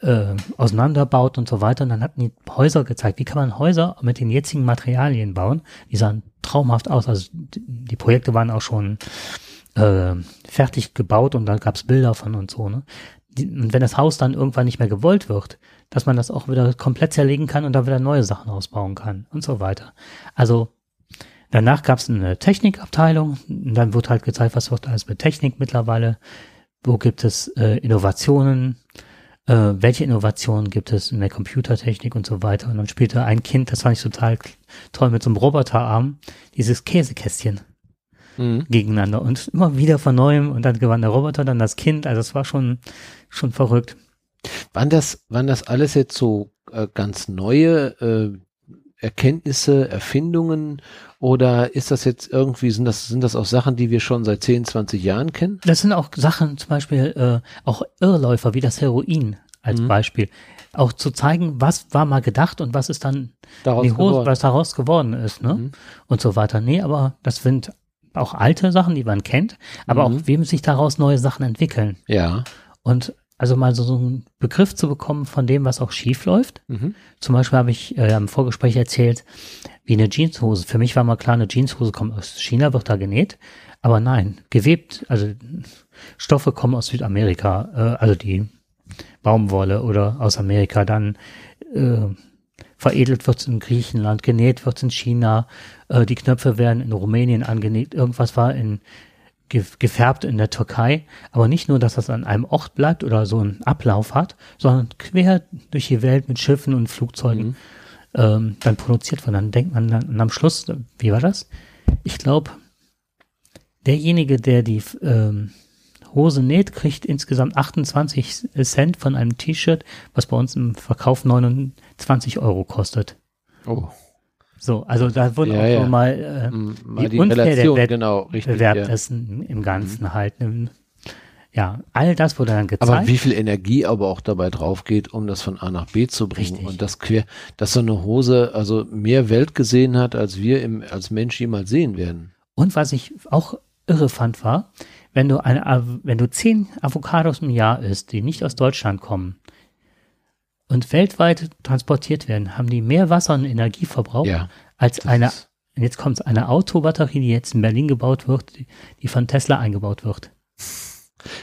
äh, auseinanderbaut und so weiter. Und dann hatten die Häuser gezeigt, wie kann man Häuser mit den jetzigen Materialien bauen. Die sahen traumhaft aus. Also die, Projekte waren auch schon äh, fertig gebaut und dann gab's Bilder von und so. Ne? Die, und wenn das Haus dann irgendwann nicht mehr gewollt wird, dass man das auch wieder komplett zerlegen kann und da wieder neue Sachen ausbauen kann und so weiter. Also danach gab's eine Technikabteilung, und dann wurde halt gezeigt, was wird alles mit Technik mittlerweile, wo gibt es äh, Innovationen, äh, welche Innovationen gibt es in der Computertechnik und so weiter. Und dann spielte ein Kind, das fand ich total toll, mit so einem Roboterarm, dieses Käsekästchen Mhm. gegeneinander und immer wieder von neuem und dann gewann der Roboter, dann das Kind, also es war schon, schon verrückt. Waren das, waren das alles jetzt so äh, ganz neue äh, Erkenntnisse, Erfindungen oder ist das jetzt irgendwie, sind das, sind das auch Sachen, die wir schon seit 10, 20 Jahren kennen? Das sind auch Sachen, zum Beispiel äh, auch Irrläufer wie das Heroin als Mhm. Beispiel. Auch zu zeigen, was war mal gedacht und was ist dann Daraus geworden? was daraus geworden ist, ne? Mhm. Und so weiter. Nee, aber das sind auch alte Sachen, die man kennt, aber Mhm. auch wem sich daraus neue Sachen entwickeln. Ja. Und also mal so, so einen Begriff zu bekommen von dem, was auch schief läuft. Mhm. Zum Beispiel habe ich äh, im Vorgespräch erzählt, wie eine Jeanshose. Für mich war mal klar, eine Jeanshose kommt aus China, wird da genäht. Aber nein, gewebt, also Stoffe kommen aus Südamerika, äh, also die Baumwolle oder aus Amerika, dann äh, veredelt wird's in Griechenland, genäht wird's in China, äh, die Knöpfe werden in Rumänien angenäht, irgendwas war in gefärbt in der Türkei, aber nicht nur, dass das an einem Ort bleibt oder so einen Ablauf hat, sondern quer durch die Welt mit Schiffen und Flugzeugen ähm, dann produziert wird. Dann denkt man dann am Schluss, wie war das? Ich glaube, derjenige, der die ähm, Hose näht, kriegt insgesamt 28 Cent von einem T-Shirt, was bei uns im Verkauf 29 Euro kostet. Oh. So, also da wurde Ja, auch ja. so mal äh, Mm, Mal die der Relation, Wett- genau, richtig. Bewerb Ja. dessen im Ganzen halt. ne? Ja, all das wurde dann gezeigt. Aber wie viel Energie aber auch dabei drauf geht, um das von A nach B zu bringen Richtig. und das quer, dass so eine Hose also mehr Welt gesehen hat, als wir im, als Mensch jemals sehen werden. Und was ich auch irre fand, war, wenn du eine, wenn du zehn Avocados im Jahr isst, die nicht aus Deutschland kommen und weltweit transportiert werden, haben die mehr Wasser und Energieverbrauch Ja. als eine, jetzt kommt eine Autobatterie, die jetzt in Berlin gebaut wird, die, die von Tesla eingebaut wird.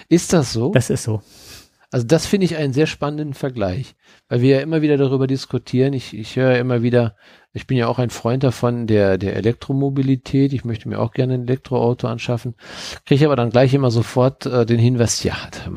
Ist das so? Das ist so. Also das finde ich einen sehr spannenden Vergleich, weil wir ja immer wieder darüber diskutieren. Ich, ich höre immer wieder, ich bin ja auch ein Freund davon der, der Elektromobilität. Ich möchte mir auch gerne ein Elektroauto anschaffen. Kriege aber dann gleich immer sofort äh, den Hinweis, ja,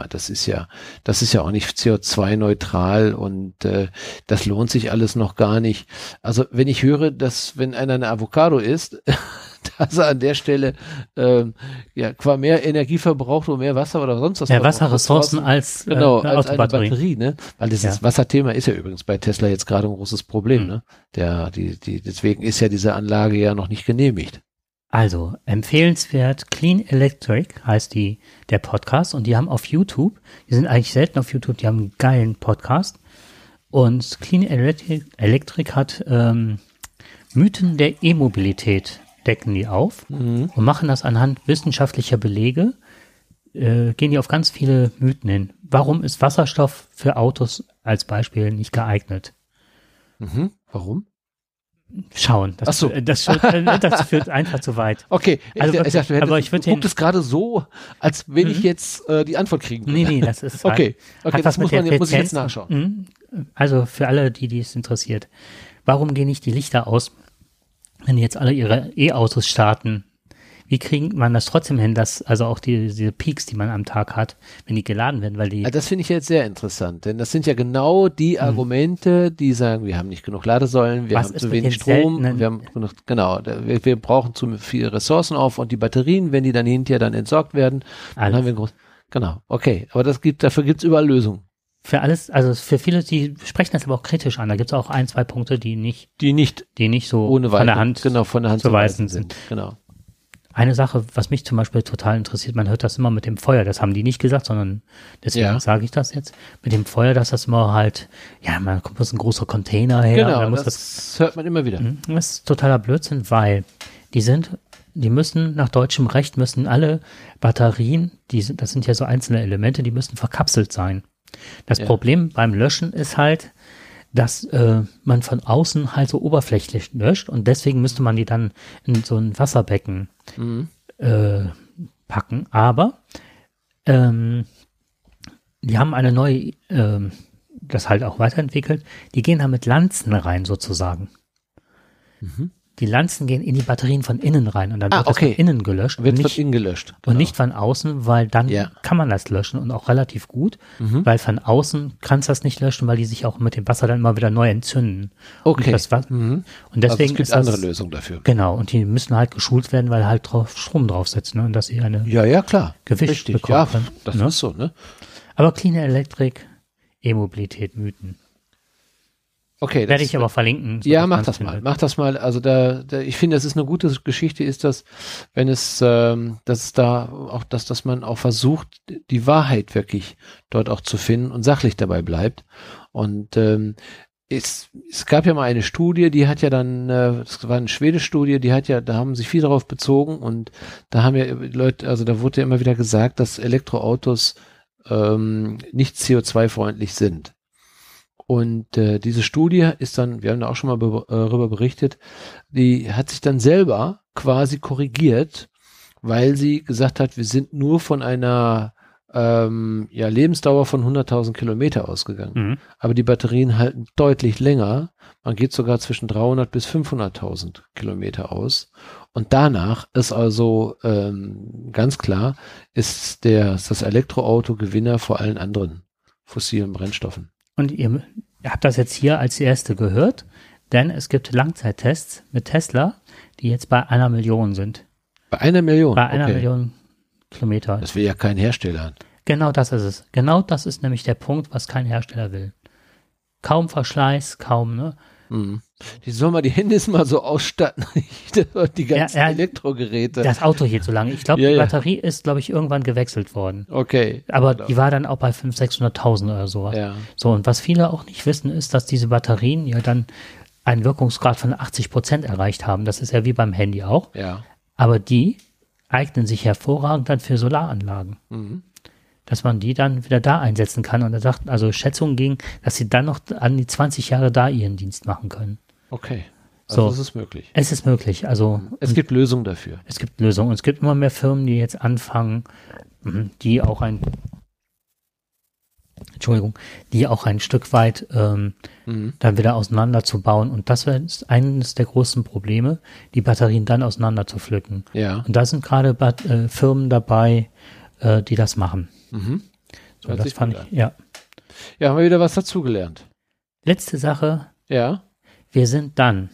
das ist ja, das ist ja auch nicht CO2-neutral und äh, das lohnt sich alles noch gar nicht. Also wenn ich höre, dass wenn einer eine Avocado isst, dass er an der Stelle ähm, ja qua mehr Energie verbraucht und mehr Wasser oder sonst was. Mehr Wasserressourcen als äh, Genau, eine als eine. Batterie, ne? Weil dieses Ja. Wasserthema ist ja übrigens bei Tesla jetzt gerade ein großes Problem, Mhm. ne? Der, die, die, deswegen ist ja diese Anlage ja noch nicht genehmigt. Also, empfehlenswert, Clean Electric heißt die, der Podcast und die haben auf YouTube, die sind eigentlich selten auf YouTube, die haben einen geilen Podcast und Clean Electric, Electric hat ähm, Mythen der E-Mobilität, decken die auf und machen das anhand wissenschaftlicher Belege, äh, gehen die auf ganz viele Mythen hin. Warum ist Wasserstoff für Autos als Beispiel nicht geeignet? Mhm. Warum? Schauen, das, Ach so. äh, das, führt, äh, das führt einfach zu weit. Okay, Also ich, ich du aber ich würd du den- guckt es gerade so, als wenn ich Mhm. jetzt äh, die Antwort kriegen würde. Nee, nee, das ist halt, Okay, okay, hat das muss, man, muss ich jetzt nachschauen. Mhm. Also für alle, die dies interessiert. Warum gehen nicht die Lichter aus, wenn jetzt alle ihre E-Autos starten? Wie kriegt man das trotzdem hin, dass also auch die, diese Peaks, die man am Tag hat, wenn die geladen werden, weil die Ja, das finde ich jetzt sehr interessant, denn das sind ja genau die Argumente, die sagen, wir haben nicht genug Ladesäulen, wir Mhm. Was haben zu wenig Strom, wir haben genug, genau, wir, wir brauchen zu viele Ressourcen auf und die Batterien, wenn die dann hinterher dann entsorgt werden, dann Alles. haben wir ein groß, genau, okay, aber das gibt, dafür gibt's überall Lösungen, für alles, also für viele, die sprechen das aber auch kritisch an. Da gibt es auch ein, zwei Punkte, die nicht, die nicht die nicht so ohne von der Hand genau, von der Hand zu weisen sind. sind, genau. Eine Sache, was mich zum Beispiel total interessiert, man hört das immer mit dem Feuer, das haben die nicht gesagt, sondern deswegen Ja. sage ich das jetzt. Mit dem Feuer, dass das immer halt, ja, man kommt muss ein großer Container her, Genau, dann muss das, das, hört man immer wieder. Mhm, das ist totaler Blödsinn, weil die sind, die müssen nach deutschem Recht müssen alle Batterien, die sind, das sind ja so einzelne Elemente, die müssen verkapselt sein. Das Ja. Problem beim Löschen ist halt, dass äh, man von außen halt so oberflächlich löscht und deswegen müsste man die dann in so ein Wasserbecken Mhm. äh, packen. Aber ähm, die haben eine neue, ähm, das halt auch weiterentwickelt. Die gehen da mit Lanzen rein sozusagen. Mhm. Die Lanzen gehen in die Batterien von innen rein und dann Ah, wird das okay. von innen gelöscht Wird und, von nicht, innen gelöscht. und genau. nicht von außen, weil dann Ja. kann man das löschen und auch relativ gut, Mhm. weil von außen kannst du das nicht löschen, weil die sich auch mit dem Wasser dann immer wieder neu entzünden. Okay. Und, das, Mhm. und Also deswegen es gibt ist das, andere Lösungen dafür. Genau, und die müssen halt geschult werden, weil halt drauf Strom draufsetzen ne? und dass sie eine Ja, ja, klar. Gewicht Richtig. bekommen Ja, das ne? ist so, ne? Aber Clean Electric, E-Mobilität, Mythen. Okay, Werde ich aber verlinken. so Ja, mach das mal. Mach das mal. Also da, da ich finde, das ist eine gute Geschichte, ist das, wenn es, ähm, dass es da auch, dass, dass man auch versucht, die Wahrheit wirklich dort auch zu finden und sachlich dabei bleibt. Und ähm, es, es gab ja mal eine Studie, die hat ja dann, äh, das war eine schwedische Studie, die hat ja, da haben sich viel darauf bezogen und da haben ja Leute, also da wurde ja immer wieder gesagt, dass Elektroautos ähm, nicht CO2-freundlich sind. Und äh, diese Studie ist dann, wir haben da auch schon mal be- äh, darüber berichtet, die hat sich dann selber quasi korrigiert, weil sie gesagt hat, wir sind nur von einer ähm, ja, Lebensdauer von 100.000 Kilometer ausgegangen. Mhm. Aber die Batterien halten deutlich länger. Man geht sogar zwischen 300 bis 500.000 Kilometer aus. Und danach ist also ähm, ganz klar, ist der, ist das Elektroauto Gewinner vor allen anderen fossilen Brennstoffen. Und ihr, ihr habt das jetzt hier als erste gehört, denn es gibt Langzeittests mit Tesla, die jetzt bei einer Million sind. Bei einer Million. Bei einer okay. Million Kilometer. Das will ja kein Hersteller. Genau das ist es. Genau das ist nämlich der Punkt, was kein Hersteller will. Kaum Verschleiß, kaum, ne? Mhm. Die sollen mal die Handys mal so ausstatten, die ganzen Ja, ja. Elektrogeräte. Das Auto hielt so lange. Ich glaube, Ja, die. Batterie ist, glaube ich, irgendwann gewechselt worden. okay. Aber die war dann auch bei 500.000, 600.000 oder sowas. Ja. So, und was viele auch nicht wissen, ist, dass diese Batterien ja dann einen Wirkungsgrad von 80 Prozent erreicht haben. Das ist ja wie beim Handy auch. Ja. Aber die eignen sich hervorragend dann für Solaranlagen. Mhm. Dass man die dann wieder da einsetzen kann. Und er sagt, also Schätzungen ging, dass sie dann noch an die 20 Jahre da ihren Dienst machen können. Okay. Also So. das ist möglich. Es ist möglich. Also Es gibt Lösungen dafür. es gibt Lösungen. Und es gibt immer mehr Firmen, die jetzt anfangen, mhm, die auch ein Entschuldigung, die auch ein Stück weit ähm, Mhm. dann wieder auseinanderzubauen. Und das ist eines der großen Probleme, die Batterien dann auseinander zu pflücken. Ja. Und da sind gerade äh, Firmen dabei, äh, die das machen. Mhm. So, Hört das fand ich, ja. Ja, haben wir wieder was dazugelernt. Letzte Sache, Ja. wir sind dann.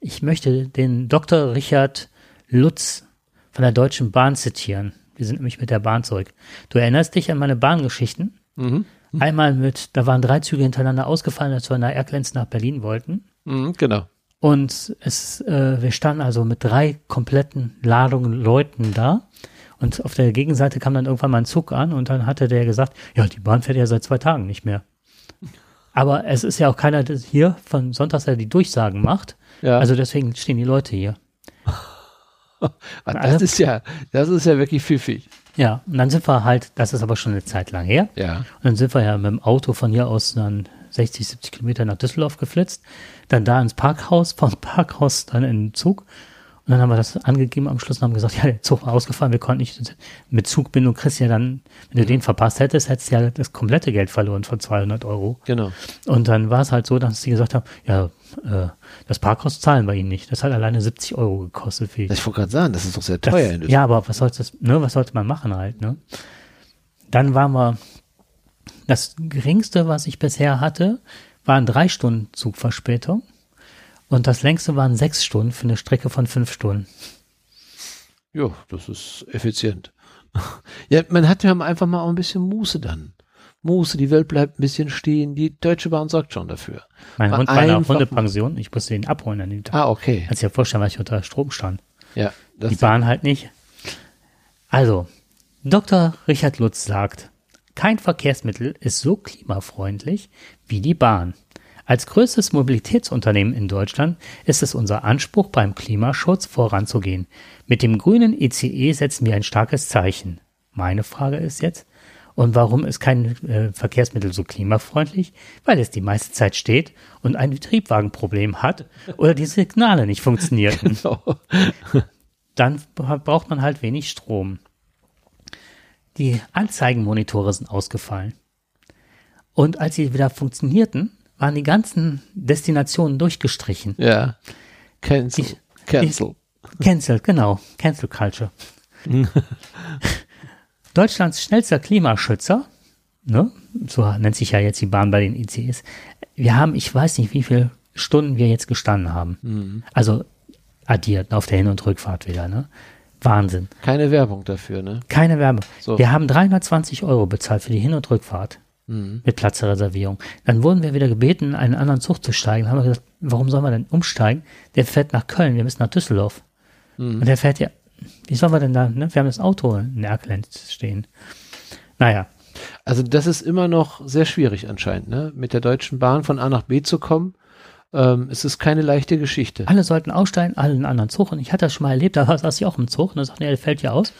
Ich möchte den Dr. Richard Lutz von der Deutschen Bahn zitieren. Wir sind nämlich mit der Bahn zurück. Du erinnerst dich an meine Bahngeschichten? Mhm. Einmal mit, da waren drei Züge hintereinander ausgefallen, als wir nach Erklenz nach Berlin wollten. Mhm, genau. Und es, äh, wir standen also mit drei kompletten Ladungen Leuten da. Und auf der Gegenseite kam dann irgendwann mal ein Zug an und dann hatte der gesagt, ja, die Bahn fährt ja seit zwei Tagen nicht mehr. Aber es ist ja auch keiner der hier von Sonntags, der die Durchsagen macht. Ja. Also deswegen stehen die Leute hier. Das ist ja, das ist ja wirklich pfiffig. Ja, und dann sind wir halt, das ist aber schon eine Zeit lang her. Ja. Und dann sind wir ja mit dem Auto von hier aus dann 60, 70 Kilometer nach Düsseldorf geflitzt, dann da ins Parkhaus, vom Parkhaus dann in den Zug. Und dann haben wir das angegeben am Schluss und haben gesagt, ja, der Zug war ausgefallen, wir konnten nicht, mit Zugbindung kriegst du ja dann, wenn du den verpasst hättest, hättest du ja das komplette Geld verloren von 200 Euro. Genau. Und dann war es halt so, dass sie gesagt haben, ja, äh, das Parkhaus zahlen wir ihnen nicht. Das hat alleine 70 Euro gekostet für Ich wollte gerade sagen, das ist doch sehr das, teuer in Düsseldorf. ja, aber was sollte das, ne, was sollte man machen halt, ne? Dann waren wir, das geringste, was ich bisher hatte, waren drei Stunden Zugverspätung. Und das längste waren sechs Stunden für eine Strecke von fünf Stunden. Ja, das ist effizient. Ja, man hat ja einfach mal auch ein bisschen Muße dann. Muße, die Welt bleibt ein bisschen stehen. Die Deutsche Bahn sorgt schon dafür. Mein Mal Hund war in einer Hundepension, ich musste ihn abholen an dem Tag. Ah, okay. Kannst dir vorstellen, weil ich unter Strom stand. Ja, das Die Bahn halt nicht. Also, Dr. Richard Lutz sagt, kein Verkehrsmittel ist so klimafreundlich wie die Bahn. Als größtes Mobilitätsunternehmen in Deutschland ist es unser Anspruch, beim Klimaschutz voranzugehen. Mit dem grünen ICE setzen wir ein starkes Zeichen. Meine Frage ist jetzt, und warum ist kein äh, Verkehrsmittel so klimafreundlich? Weil es die meiste Zeit steht und ein Triebwagenproblem hat oder die Signale nicht funktionierten so. dann bra- braucht man halt wenig Strom. Die Anzeigenmonitore sind ausgefallen. Und als sie wieder funktionierten, waren die ganzen Destinationen durchgestrichen. Ja. Cancel. Ich- Cancel. Cancel, genau. Cancel Culture. Deutschlands schnellster Klimaschützer, ne? so nennt sich ja jetzt die Bahn bei den ICEs. Wir haben, ich weiß nicht, wie viele Stunden wir jetzt gestanden haben. Also addiert auf der Hin- und Rückfahrt wieder. Ne? Wahnsinn. Keine Werbung dafür, ne? Keine Werbung. So. Wir haben 320 Euro bezahlt für die Hin- und Rückfahrt. Mhm. mit Platzreservierung. Dann wurden wir wieder gebeten, in einen anderen Zug zu steigen. Dann haben wir gesagt, warum sollen wir denn umsteigen? Der fährt nach Köln, wir müssen nach Düsseldorf. Mhm. Und der fährt ja, wie sollen wir denn da, ne? Wir haben das Auto in Erkelenz stehen. Naja, Also das ist immer noch sehr schwierig anscheinend, ne? Mit der Deutschen Bahn von A nach B zu kommen. Ähm, es ist keine leichte Geschichte. alle sollten aussteigen, alle in einen anderen Zug. Und ich hatte das schon mal erlebt, da saß ich auch im Zug und dann sagte er, der fällt ja aus.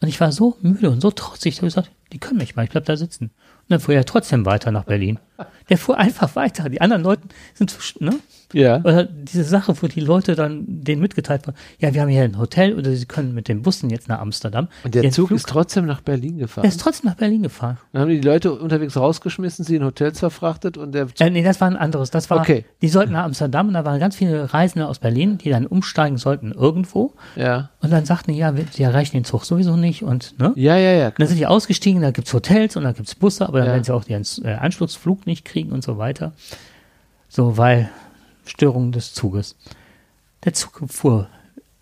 Und ich war so müde und so trotzig, ich habe gesagt, die können mich mal, ich bleib da sitzen. Dann fuhr er trotzdem weiter nach Berlin. Der fuhr einfach weiter. Die anderen Leute sind, so, ne? Ja. Oder diese Sache, wo die Leute dann denen mitgeteilt wurden, ja, wir haben hier ein Hotel oder sie können mit den Bussen jetzt nach Amsterdam. Und der Zug Flug- ist trotzdem nach Berlin gefahren. der ist trotzdem nach Berlin gefahren. Dann haben die Leute unterwegs rausgeschmissen, sie in Hotels verfrachtet und der Äh, nee, das war ein anderes. Das war, Okay. die sollten nach Amsterdam und da waren ganz viele Reisende aus Berlin, die dann umsteigen sollten irgendwo. ja. Und dann sagten die, ja, wir- sie erreichen den Zug sowieso nicht und, ne? Ja, ja, ja. Dann sind die ausgestiegen, da gibt's Hotels und da gibt's Busse, aber dann Ja. werden sie auch den äh, Anschlussflug nicht kriegen und so weiter. So, weil Störung des Zuges. Der Zug fuhr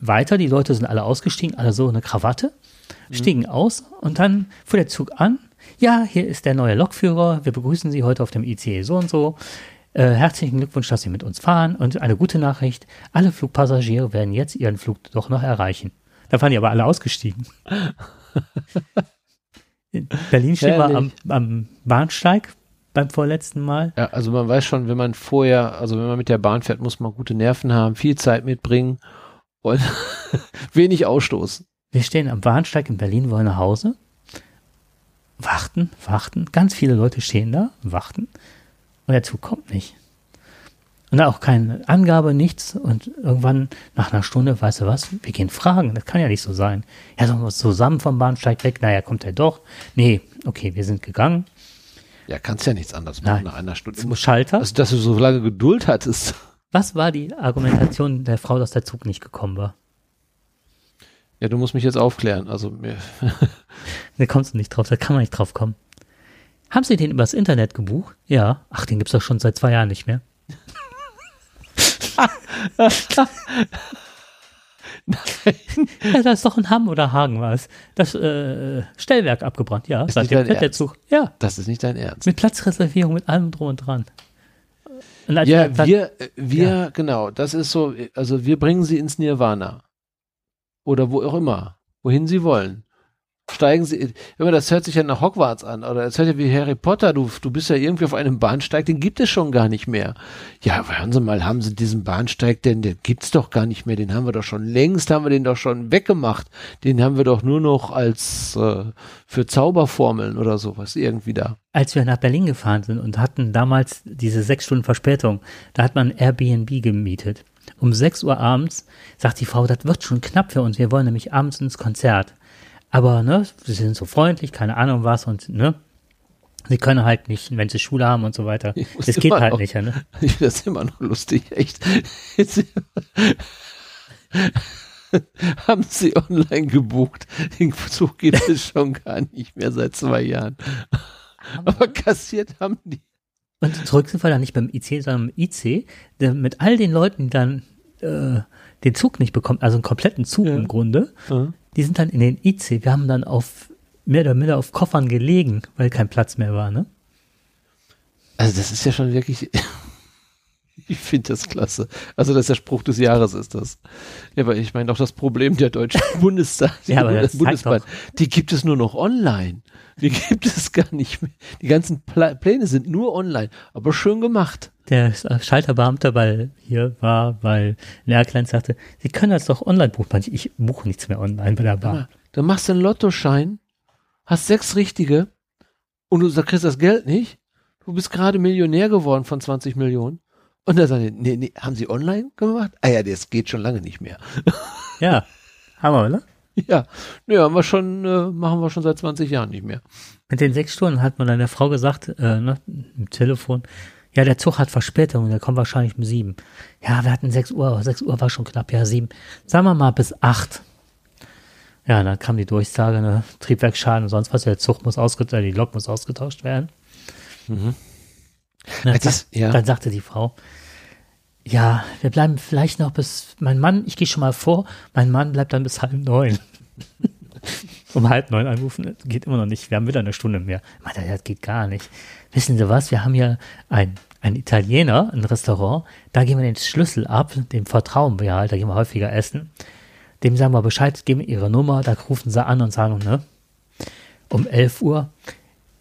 weiter, die Leute sind alle ausgestiegen, alle so eine Krawatte, stiegen aus und dann fuhr der Zug an. Ja, hier ist der neue Lokführer, wir begrüßen Sie heute auf dem ICE so und so. Äh, herzlichen Glückwunsch, dass Sie mit uns fahren und eine gute Nachricht, alle Flugpassagiere werden jetzt ihren Flug doch noch erreichen. Da waren die aber alle ausgestiegen. In Berlin stehen wir am, am Bahnsteig beim vorletzten Mal. Ja, also man weiß schon, wenn man vorher, also wenn man mit der Bahn fährt, muss man gute Nerven haben, viel Zeit mitbringen und wenig Ausstoß. Wir stehen am Bahnsteig in Berlin, wollen nach Hause. Warten, warten. Ganz viele Leute stehen da, warten. Und der Zug kommt nicht. Und auch keine Angabe, nichts. Und irgendwann, nach einer Stunde, weißt du was, wir gehen fragen. Das kann ja nicht so sein. Ja, sollen wir uns zusammen vom Bahnsteig weg? Naja, kommt er doch. Nee, okay, wir sind gegangen. Ja, kannst ja nichts anderes machen Nein. nach einer Stunde. Zum Schalter. Also, dass du so lange Geduld hattest. Was war die Argumentation der Frau, dass der Zug nicht gekommen war? Ja, du musst mich jetzt aufklären. Also, mir, Da kommst du nicht drauf, da kann man nicht drauf kommen. Haben Sie den übers Internet gebucht? Ja. Ach, den gibt's doch schon seit zwei Jahren nicht mehr. ja, da ist doch in Hamm oder Hagen war es. Das äh, Stellwerk abgebrannt, ja. Ist Seitdem nicht dein fährt der Ernst? Zug. Ja, das ist nicht dein Ernst. mit Platzreservierung, mit allem drum und dran. Und Ja, wir- wir, äh, wir, genau, das ist so, also wir bringen sie ins Nirvana. Oder wo auch immer, wohin sie wollen. Steigen sie, immer das hört sich ja nach Hogwarts an, oder das hört ja wie Harry Potter, du, du bist ja irgendwie auf einem Bahnsteig, den gibt es schon gar nicht mehr. Ja, hören Sie mal, haben Sie diesen Bahnsteig denn, den gibt's doch gar nicht mehr, den haben wir doch schon längst, haben wir den doch schon weggemacht. Den haben wir doch nur noch als äh, für Zauberformeln oder sowas irgendwie da. als wir nach Berlin gefahren sind und hatten damals diese sechs Stunden Verspätung, da hat man Airbnb gemietet. Um sechs Uhr abends sagt die Frau, das wird schon knapp für uns, wir wollen nämlich abends ins Konzert. Aber, ne, sie sind so freundlich, keine Ahnung was und, ne, sie können halt nicht, wenn sie Schule haben und so weiter. Das geht halt noch- nicht, ja, ne? Ich finde das immer noch lustig, echt. Jetzt, haben Sie online gebucht? Den Zug gibt es schon gar nicht mehr seit zwei Jahren. Aber kassiert haben die. Und zurück sind wir dann nicht beim IC, sondern im IC, mit all den Leuten, die dann äh, den Zug nicht bekommen, also einen kompletten Zug Ja. im Grunde, die sind dann in den IC. Wir haben dann auf mehr oder minder auf Koffern gelegen, weil kein Platz mehr war, ne? Also das ist ja schon wirklich. Ich finde das klasse. Also das ist der Spruch des Jahres ist das. Ja, aber ich meine auch das Problem der deutschen Bundestag, Ja, aber das Bundesbahn, die gibt es nur noch online. Die gibt es gar nicht mehr. Die ganzen Pla Pläne sind nur online, aber schön gemacht. Der Schalterbeamte weil hier war, weil Lehrklein sagte, Sie können das doch online buchen. Ich buche nichts mehr online bei der Bahn. Dann machst du einen Lottoschein, hast sechs richtige und du kriegst das Geld nicht. Du bist gerade Millionär geworden von 20 Millionen. Und dann sagen die, nee, nee, haben sie online gemacht? Ah ja, das geht schon lange nicht mehr. Ja, haben wir, ne? Ja, nee, haben wir schon, äh, machen wir schon seit 20 Jahren nicht mehr. Mit den sechs Stunden hat man der Frau gesagt, äh, ne, im Telefon, ja, der Zug hat Verspätung, der kommt wahrscheinlich um sieben. Ja, wir hatten sechs Uhr, aber sechs Uhr war schon knapp, ja, sieben. Sagen wir mal bis acht. Ja, dann kam die Durchsage, ne, Triebwerksschaden und sonst was, der Zug muss ausgetauscht, die Lok muss ausgetauscht werden. Mhm. Dann, Das ja. dann sagte die Frau, ja, wir bleiben vielleicht noch bis, mein Mann, ich gehe schon mal vor, mein Mann bleibt dann bis halb neun. um halb neun anrufen, geht immer noch nicht. Wir haben wieder eine Stunde mehr. Meinte, das geht gar nicht. Wissen Sie was? Wir haben hier ein, ein Italiener, ein Restaurant. Da geben wir den Schlüssel ab. Dem vertrauen wir halt. Da gehen wir häufiger essen. Dem sagen wir Bescheid, geben ihre Nummer. Da rufen sie an und sagen, ne? Um 11 Uhr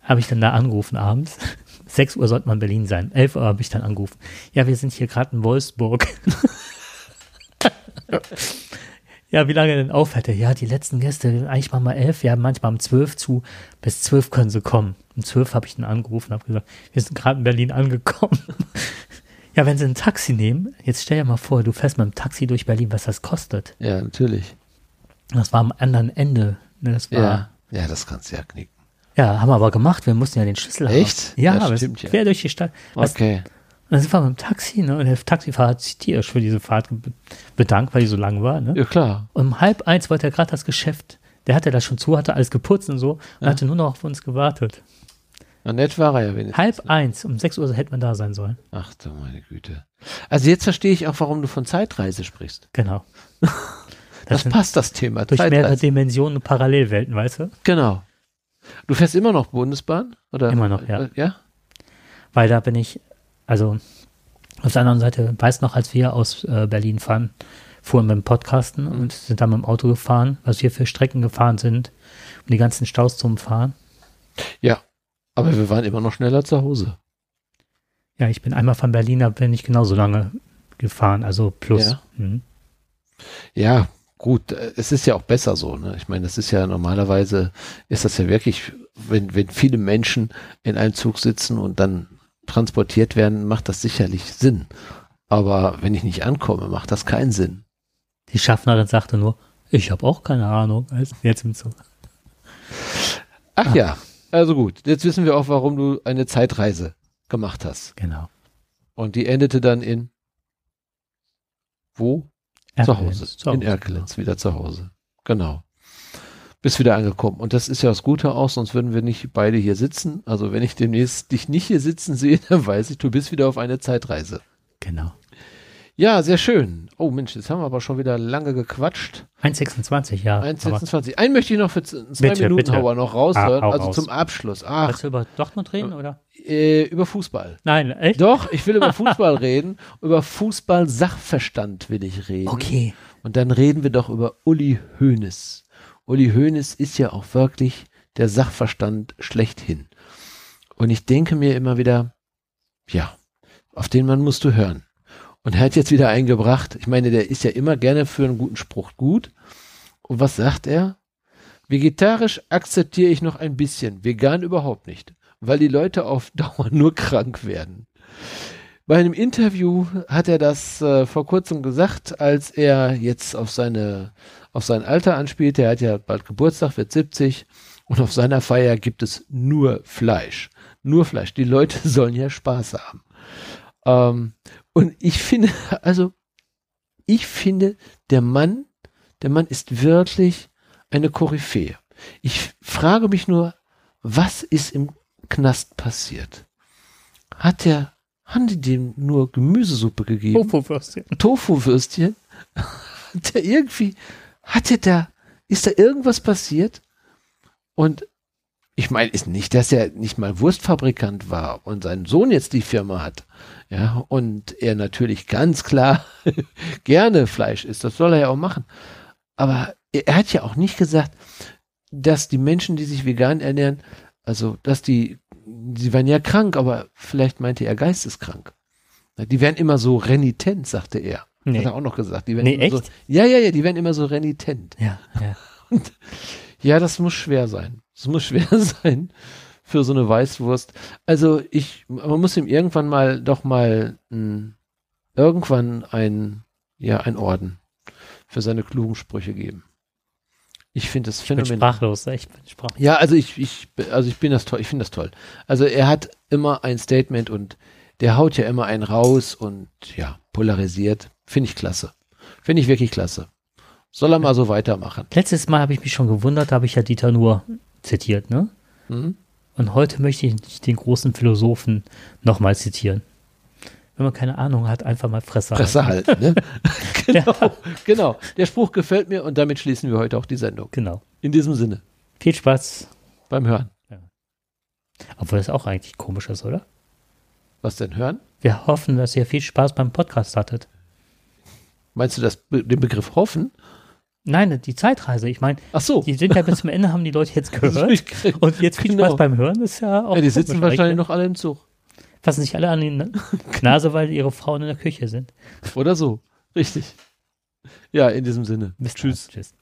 habe ich dann da angerufen abends. 6 Uhr sollte man in Berlin sein. 11 Uhr habe ich dann angerufen. Ja, wir sind hier gerade in Wolfsburg. ja, wie lange denn auf hätte? Ja, die letzten Gäste, eigentlich mal mal 11, ja, manchmal um 12 zu. Bis 12 können sie kommen. Um 12 habe ich dann angerufen und habe gesagt, wir sind gerade in Berlin angekommen. ja, wenn sie ein Taxi nehmen, jetzt stell dir mal vor, du fährst mit dem Taxi durch Berlin, was das kostet. Ja, natürlich. Das war am anderen Ende. Ne, Das war, Ja, ja, das kannst du ja knicken. Ja, haben wir aber gemacht. Wir mussten ja den Schlüssel Echt? haben. Ja, Ja, aber stimmt, ja. quer durch die Stadt. Was, Okay. Und dann sind wir mit dem Taxi, ne? Und der Taxifahrer hat sich tierisch für diese Fahrt be- bedankt, weil die so lang war, ne? Ja, klar. Und um halb eins wollte er gerade das Geschäft. Der hatte das schon zu, hatte alles geputzt und so und hatte nur noch auf uns gewartet. Na, nett war er ja wenigstens. Halb eins, um sechs Uhr hätte man da sein sollen. Ach du meine Güte. Also jetzt verstehe ich auch, warum du von Zeitreise sprichst. Genau. Das, sind passt, das Thema. durch mehrere Zeitreise. Dimensionen und Parallelwelten, weißt du? Genau. Du fährst immer noch Bundesbahn? Oder? Immer noch, ja. Ja? Weil da bin ich, also auf der anderen Seite, weißt noch, als wir aus äh, Berlin fahren, fuhren mit dem Podcasten Mhm. und sind dann mit dem Auto gefahren, was wir für Strecken gefahren sind, um die ganzen Staus zu umfahren. Ja. Aber wir waren immer noch schneller zu Hause. Ja, ich bin einmal von Berlin, da bin ich genauso lange gefahren, also plus. Ja. Mhm. Ja, gut, es ist ja auch besser so. Ne? Ich meine, das ist ja normalerweise, ist das ja wirklich, wenn, wenn viele Menschen in einem Zug sitzen und dann transportiert werden, macht das sicherlich Sinn. Aber wenn ich nicht ankomme, macht das keinen Sinn. Die Schaffnerin sagte nur, ich habe auch keine Ahnung, als jetzt im Zug. Ach ja, also gut, jetzt wissen wir auch, warum du eine Zeitreise gemacht hast. Genau. Und die endete dann in wo? Zu Erkelenz, Hause. zu In Hause, Erkelenz, wieder zu Hause. Genau. Bist wieder angekommen. Und das ist ja das Gute auch, sonst würden wir nicht beide hier sitzen. Also wenn ich demnächst dich nicht hier sitzen sehe, dann weiß ich, du bist wieder auf eine Zeitreise. Genau. Ja, sehr schön. Oh Mensch, jetzt haben wir aber schon wieder lange gequatscht. 1,26, ja. aber 1,26. Einen möchte ich noch für zwei Bitte, Minuten bitte. Hauer noch raushören. Ah, also raus. zum Abschluss. Ach, Willst du über Dortmund reden, oder? äh, über Fußball. Nein, echt? Doch, ich will über Fußball reden. Über Fußball-Sachverstand will ich reden. Okay. Und dann reden wir doch über Uli Hoeneß. Uli Hoeneß ist ja auch wirklich der Sachverstand schlechthin. Und ich denke mir immer wieder, ja, auf den Mann musst du hören. Und er hat jetzt wieder eingebracht, ich meine, der ist ja immer gerne für einen guten Spruch gut. Und was sagt er? Vegetarisch akzeptiere ich noch ein bisschen, vegan überhaupt nicht, weil die Leute auf Dauer nur krank werden. Bei einem Interview hat er das äh, vor kurzem gesagt, als er jetzt auf seine auf sein Alter anspielte. Er hat ja bald Geburtstag, wird 70 und auf seiner Feier gibt es nur Fleisch. Nur Fleisch. Die Leute sollen ja Spaß haben. Ähm, und ich finde, also ich finde, der Mann, der Mann ist wirklich eine Koryphäe. Ich frage mich nur, was ist im Knast passiert? Hat der, haben die dem nur Gemüsesuppe gegeben? Tofu-Würstchen. Tofu-Würstchen? Hat der irgendwie, hat der da, ist da irgendwas passiert? Und ich meine, ist nicht, dass er nicht mal Wurstfabrikant war und sein Sohn jetzt die Firma hat. Ja, und er natürlich ganz klar gerne Fleisch isst. Das soll er ja auch machen. Aber er, er hat ja auch nicht gesagt, dass die Menschen, die sich vegan ernähren, also, dass die, sie waren ja krank, aber vielleicht meinte er geisteskrank. Die werden immer so renitent, sagte er. Nee. Hat er auch noch gesagt. Die werden Nee, immer So, echt? ja, ja, ja, die werden immer so renitent. Ja, ja. Ja, das muss schwer sein. Das muss schwer sein für so eine Weißwurst. Also ich, man muss ihm irgendwann mal doch mal mh, irgendwann ein, ja, ein Orden für seine klugen Sprüche geben. Ich finde das Ich bin phänomenal. sprachlos, ich bin sprachlos. Ja, also ich, ich, also ich bin das toll, ich finde das toll. Also er hat immer ein Statement und der haut ja immer einen raus und ja, polarisiert. Finde ich klasse. Finde ich wirklich klasse. Soll er mal so weitermachen. Letztes Mal habe ich mich schon gewundert, da habe ich ja Dieter Nuhr zitiert, ne? Mhm. Und heute möchte ich den großen Philosophen nochmal zitieren. Wenn man keine Ahnung hat, einfach mal Fresse, halten. halten, ne? genau, genau. Der Spruch gefällt mir und damit schließen wir heute auch die Sendung. Genau. In diesem Sinne. Viel Spaß. beim Hören. Obwohl das auch eigentlich komisch ist, oder? Was denn hören? Wir hoffen, dass ihr viel Spaß beim Podcast hattet. Meinst du das, den Begriff hoffen? Nein, die Zeitreise. Ich meine, Ach so. die sind ja bis zum Ende, haben die Leute jetzt gehört. Und jetzt viel Genau. Spaß beim Hören ist ja auch. ja, die sitzen wahrscheinlich noch alle im Zug. Fassen sich alle an die Nase, weil ihre Frauen in der Küche sind. Oder so. Richtig. Ja, in diesem Sinne. Bis Tschüss. Tschüss.